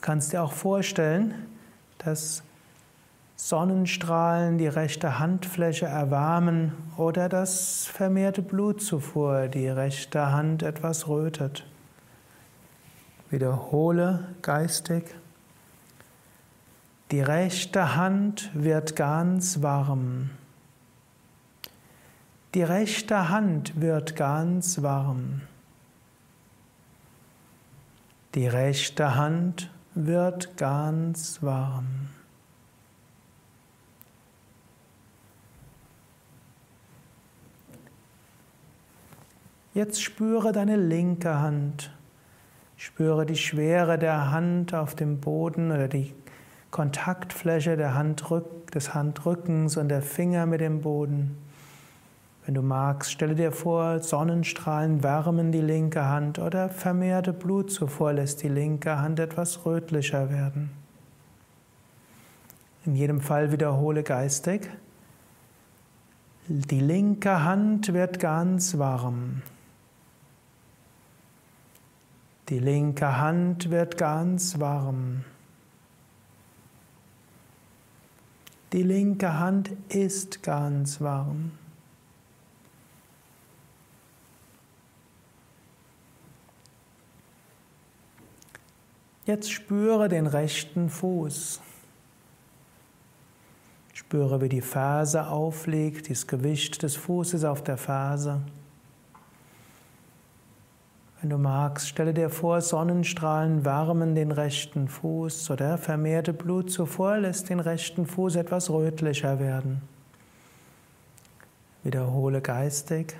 Du kannst dir auch vorstellen, dass Sonnenstrahlen die rechte Handfläche erwärmen oder dass vermehrte Blutzufuhr die rechte Hand etwas rötet. Wiederhole geistig. Die rechte Hand wird ganz warm. Die rechte Hand wird ganz warm. Die rechte Hand wird ganz warm. Jetzt spüre deine linke Hand. Spüre die Schwere der Hand auf dem Boden oder die Kontaktfläche der Handrück, des Handrückens und der Finger mit dem Boden. Wenn du magst, stelle dir vor, Sonnenstrahlen wärmen die linke Hand oder vermehrte Blutzufuhr lässt die linke Hand etwas rötlicher werden. In jedem Fall wiederhole geistig. Die linke Hand wird ganz warm. Die linke Hand wird ganz warm. Die linke Hand ist ganz warm. Jetzt spüre den rechten Fuß. Spüre, wie die Ferse aufliegt, das Gewicht des Fußes auf der Ferse. Wenn du magst, stelle dir vor, Sonnenstrahlen wärmen den rechten Fuß oder vermehrte Blutzufuhr lässt den rechten Fuß etwas rötlicher werden. Wiederhole geistig.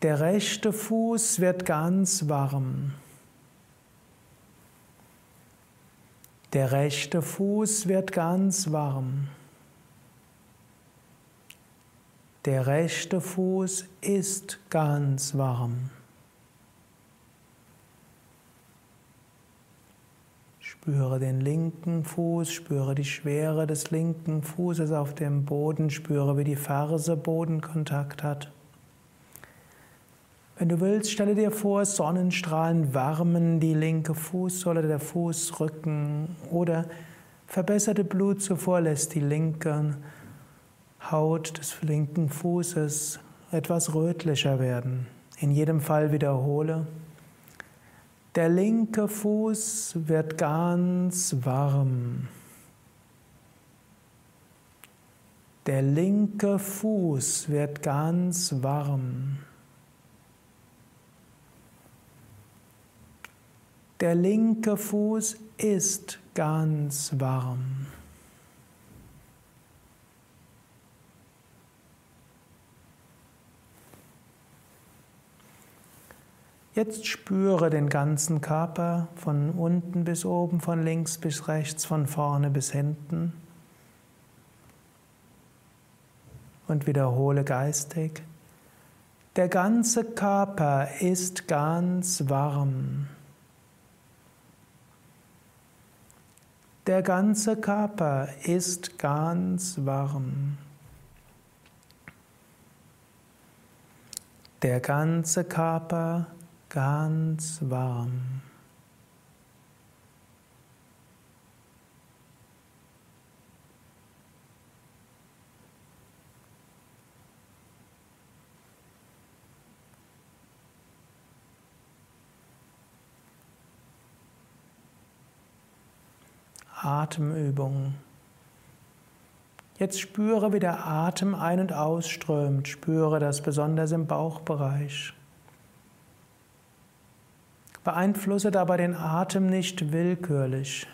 Der rechte Fuß wird ganz warm. Der rechte Fuß wird ganz warm. Der rechte Fuß ist ganz warm. Spüre den linken Fuß, spüre die Schwere des linken Fußes auf dem Boden, spüre, wie die Ferse Bodenkontakt hat. Wenn du willst, stelle dir vor, Sonnenstrahlen wärmen die linke Fußsohle, der Fußrücken oder verbesserte Blutzufuhr lässt die linke Haut des linken Fußes etwas rötlicher werden. In jedem Fall wiederhole. Der linke Fuß wird ganz warm. Der linke Fuß wird ganz warm. Der linke Fuß ist ganz warm. Jetzt spüre den ganzen Körper von unten bis oben, von links bis rechts, von vorne bis hinten. Und wiederhole geistig. Der ganze Körper ist ganz warm. Der ganze Körper ist ganz warm. Der ganze Körper ganz warm. Atemübung. Jetzt spüre, wie der Atem ein- und ausströmt. Spüre das besonders im Bauchbereich. Beeinflusse dabei den Atem nicht willkürlich.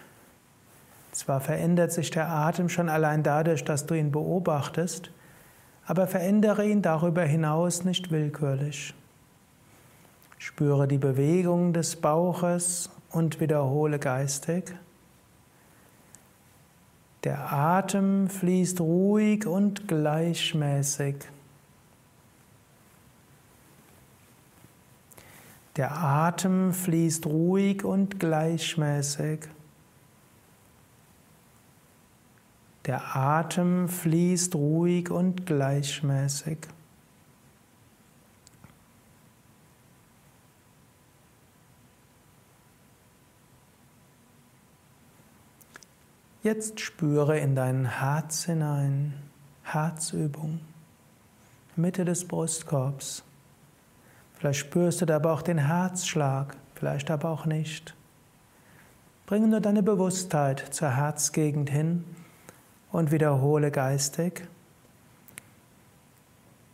Zwar verändert sich der Atem schon allein dadurch, dass du ihn beobachtest, aber verändere ihn darüber hinaus nicht willkürlich. Spüre die Bewegung des Bauches und wiederhole geistig. Der Atem fließt ruhig und gleichmäßig. Der Atem fließt ruhig und gleichmäßig. Der Atem fließt ruhig und gleichmäßig. Jetzt spüre in dein Herz hinein, Herzübung, Mitte des Brustkorbs. Vielleicht spürst du dabei auch den Herzschlag, vielleicht aber auch nicht. Bringe nur deine Bewusstheit zur Herzgegend hin und wiederhole geistig.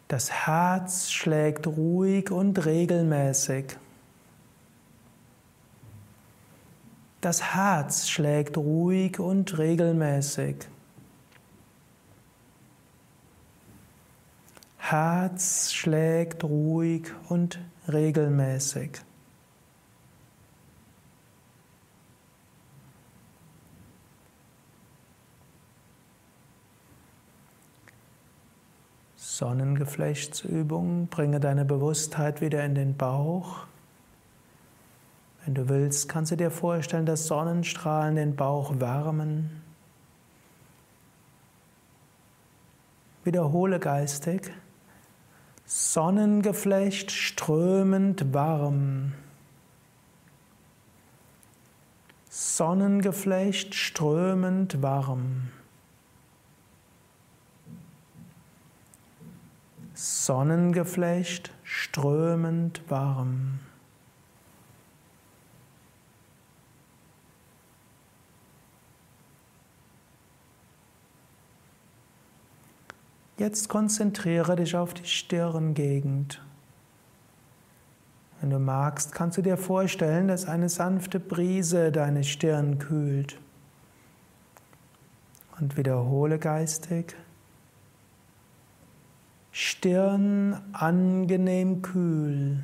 Das Herz schlägt ruhig und regelmäßig. Das Herz schlägt ruhig und regelmäßig. Herz schlägt ruhig und regelmäßig. Sonnengeflechtsübung, bringe deine Bewusstheit wieder in den Bauch. Wenn du willst, kannst du dir vorstellen, dass Sonnenstrahlen den Bauch wärmen. Wiederhole geistig. Sonnengeflecht strömend warm. Sonnengeflecht strömend warm. Sonnengeflecht strömend warm. Jetzt konzentriere dich auf die Stirngegend. Wenn du magst, kannst du dir vorstellen, dass eine sanfte Brise deine Stirn kühlt. Und wiederhole geistig. Stirn angenehm kühl.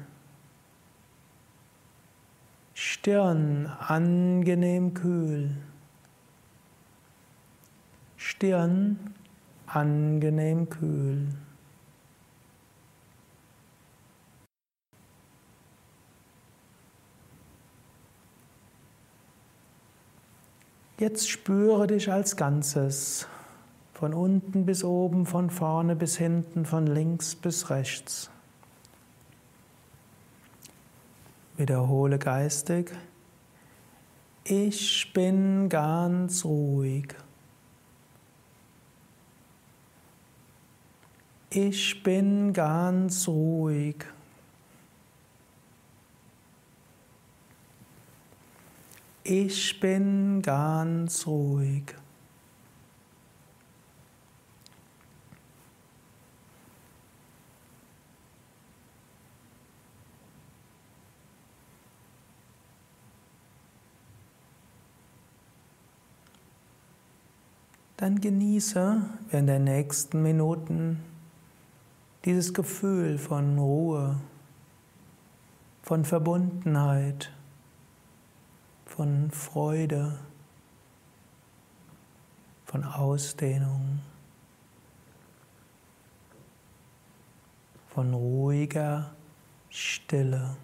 Stirn angenehm kühl. Stirn angenehm kühl. Jetzt spüre dich als Ganzes, von unten bis oben, von vorne bis hinten, von links bis rechts. Wiederhole geistig, ich bin ganz ruhig. Ich bin ganz ruhig. Ich bin ganz ruhig. Dann genieße während der nächsten Minuten dieses Gefühl von Ruhe, von Verbundenheit, von Freude, von Ausdehnung, von ruhiger Stille.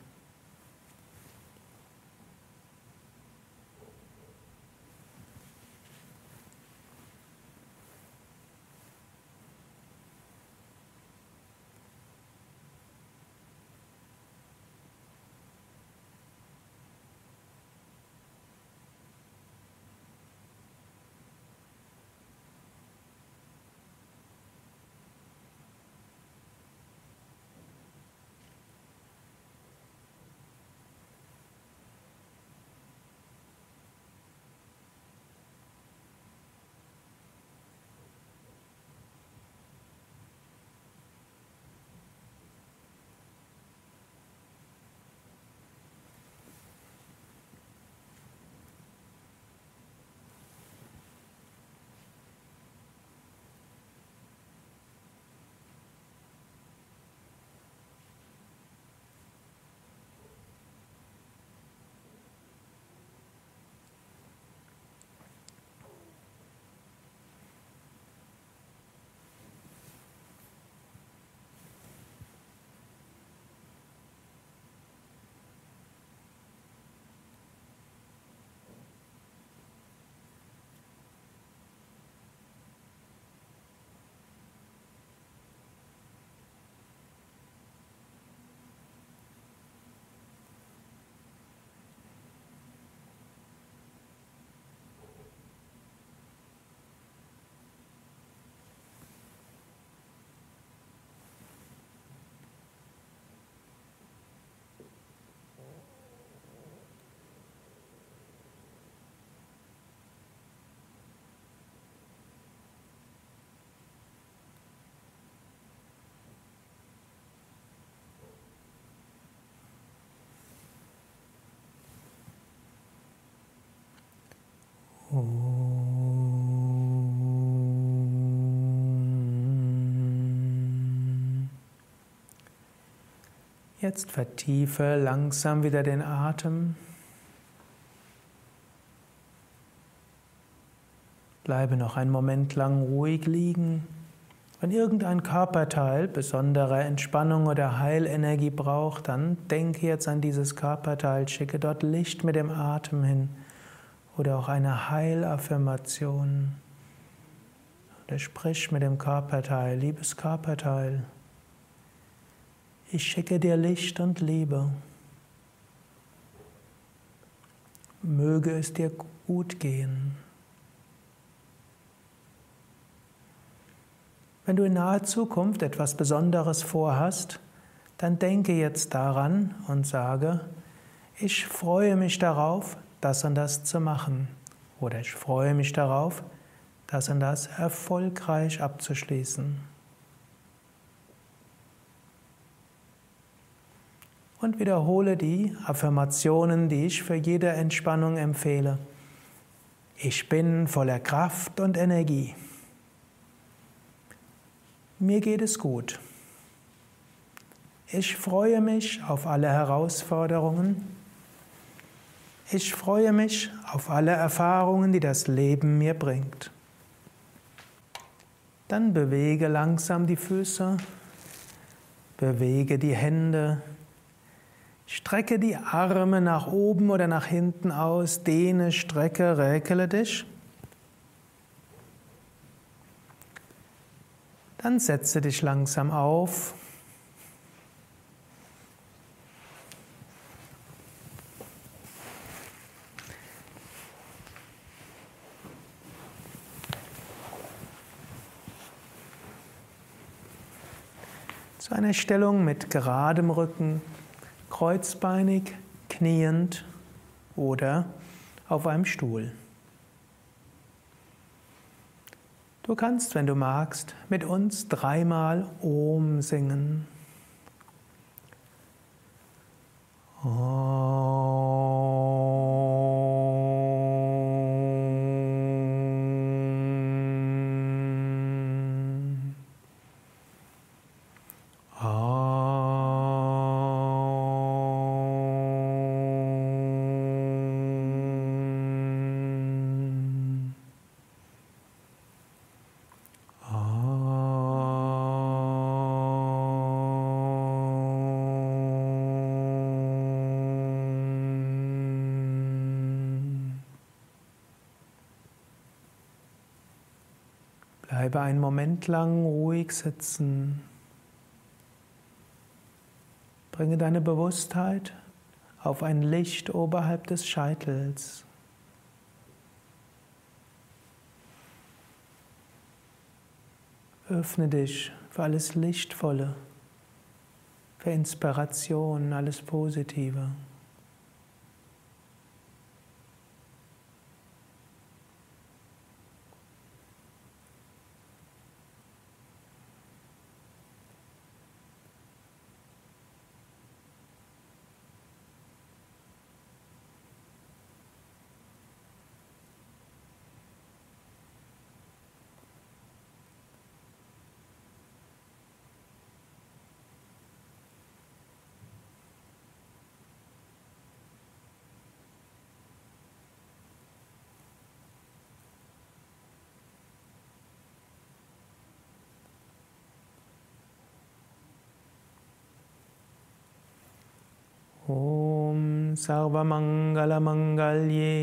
Jetzt vertiefe langsam wieder den Atem. Bleibe noch einen Moment lang ruhig liegen. Wenn irgendein Körperteil besondere Entspannung oder Heilenergie braucht, dann denke jetzt an dieses Körperteil, schicke dort Licht mit dem Atem hin oder auch eine Heilaffirmation. Oder sprich mit dem Körperteil, liebes Körperteil, ich schicke dir Licht und Liebe. Möge es dir gut gehen. Wenn du in naher Zukunft etwas Besonderes vorhast, dann denke jetzt daran und sage, ich freue mich darauf, das und das zu machen. Oder ich freue mich darauf, das und das erfolgreich abzuschließen. Und wiederhole die Affirmationen, die ich für jede Entspannung empfehle. Ich bin voller Kraft und Energie. Mir geht es gut. Ich freue mich auf alle Herausforderungen. Ich freue mich auf alle Erfahrungen, die das Leben mir bringt. Dann bewege langsam die Füße, bewege die Hände, strecke die Arme nach oben oder nach hinten aus, dehne, strecke, räkele dich. Dann setze dich langsam auf. Zu einer Stellung mit geradem Rücken, kreuzbeinig, kniend oder auf einem Stuhl. Du kannst, wenn du magst, mit uns dreimal Om singen. Bleibe lang ruhig sitzen. Bringe deine Bewusstheit auf ein Licht oberhalb des Scheitels. Öffne dich für alles Lichtvolle, für Inspiration, alles Positive. सर्वमङ्गलमङ्गल्ये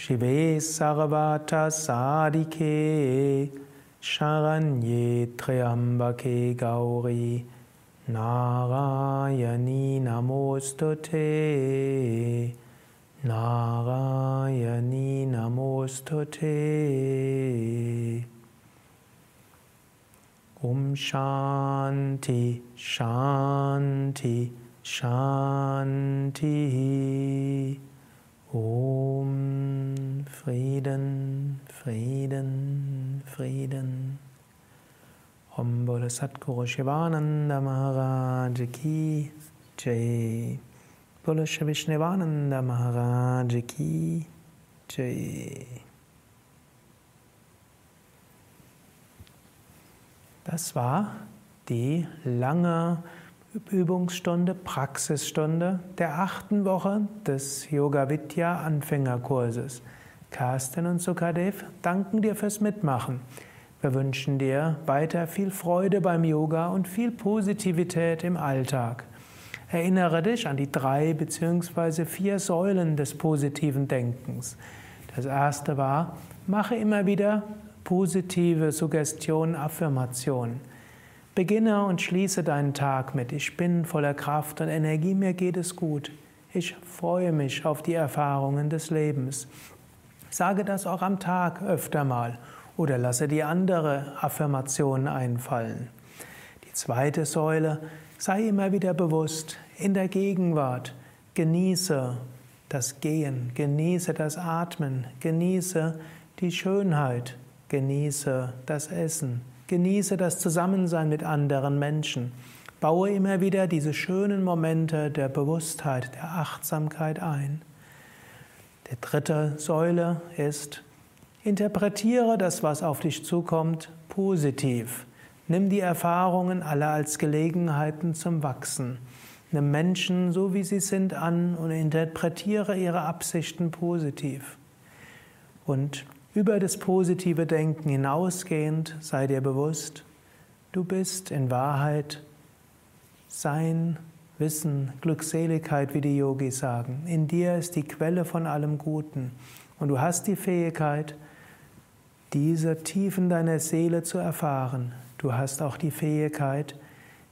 शिवे सर्वतसादिके शरण्ये त्र्यम्बके गौरी नारायणी नमोऽस्तु ते नारायणी नमोऽस्तु ते ॐ शान्ति शान्ति Shanti. Om Frieden, Frieden, Frieden. Om Satguru Shivananda Maharaj Ki Jai. Bole Vishnevananda Maharaj Ki Jai. Das war die lange Übungsstunde, Praxisstunde der achten Woche des Yoga Vidya Anfängerkurses. Carsten und Sukadev danken dir fürs Mitmachen. Wir wünschen dir weiter viel Freude beim Yoga und viel Positivität im Alltag. Erinnere dich an die drei bzw. vier Säulen des positiven Denkens. Das erste war, mache immer wieder positive Suggestionen, Affirmationen. Beginne und schließe deinen Tag mit Ich bin voller Kraft und Energie, mir geht es gut. Ich freue mich auf die Erfahrungen des Lebens. Sage das auch am Tag öfter mal oder lasse dir andere Affirmationen einfallen. Die zweite Säule, sei immer wieder bewusst in der Gegenwart. Genieße das Gehen, genieße das Atmen, genieße die Schönheit, genieße das Essen, Genieße das Zusammensein mit anderen Menschen. Baue immer wieder diese schönen Momente der Bewusstheit, der Achtsamkeit ein. Die dritte Säule ist, interpretiere das, was auf dich zukommt, positiv. Nimm die Erfahrungen alle als Gelegenheiten zum Wachsen. Nimm Menschen so, wie sie sind, an und interpretiere ihre Absichten positiv. Und über das positive Denken hinausgehend sei dir bewusst, du bist in Wahrheit Sein, Wissen, Glückseligkeit, wie die Yogis sagen. In dir ist die Quelle von allem Guten und du hast die Fähigkeit, diese Tiefen deiner Seele zu erfahren. Du hast auch die Fähigkeit,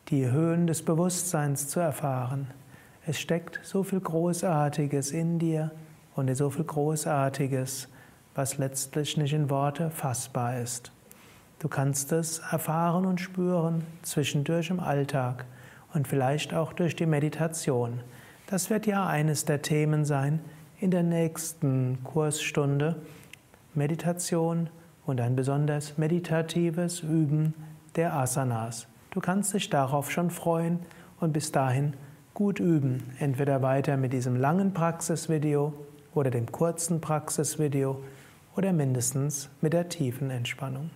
die Höhen des Bewusstseins zu erfahren. Es steckt so viel Großartiges in dir und so viel Großartiges was letztlich nicht in Worte fassbar ist. Du kannst es erfahren und spüren zwischendurch im Alltag und vielleicht auch durch die Meditation. Das wird ja eines der Themen sein in der nächsten Kursstunde. Meditation und ein besonders meditatives Üben der Asanas. Du kannst dich darauf schon freuen und bis dahin gut üben. Entweder weiter mit diesem langen Praxisvideo oder dem kurzen Praxisvideo oder mindestens mit der tiefen Entspannung.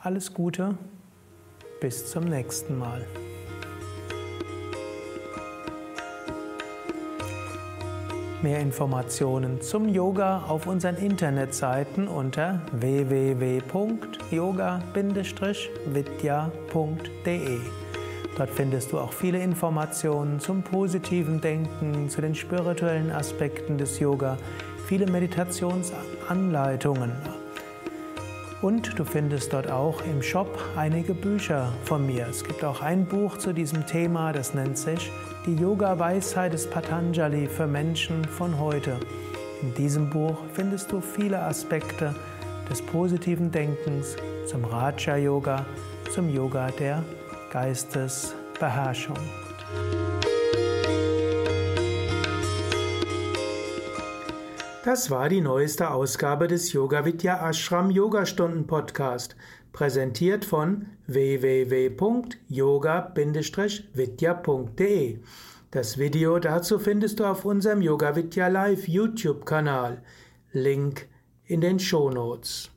Alles Gute, bis zum nächsten Mal. Mehr Informationen zum Yoga auf unseren Internetseiten unter www.yoga-vidya.de. Dort findest du auch viele Informationen zum positiven Denken, zu den spirituellen Aspekten des Yoga, viele Meditationsanleitungen. Und du findest dort auch im Shop einige Bücher von mir. Es gibt auch ein Buch zu diesem Thema, das nennt sich Die Yoga-Weisheit des Patanjali für Menschen von heute. In diesem Buch findest du viele Aspekte des positiven Denkens zum Raja-Yoga, zum Yoga der Geistesbeherrschung. Das war die neueste Ausgabe des Yoga Vidya Ashram Yogastunden Podcast, präsentiert von www.yoga-vidya.de. Das Video dazu findest du auf unserem Yoga Vidya Live YouTube Kanal. Link in den Show Notes.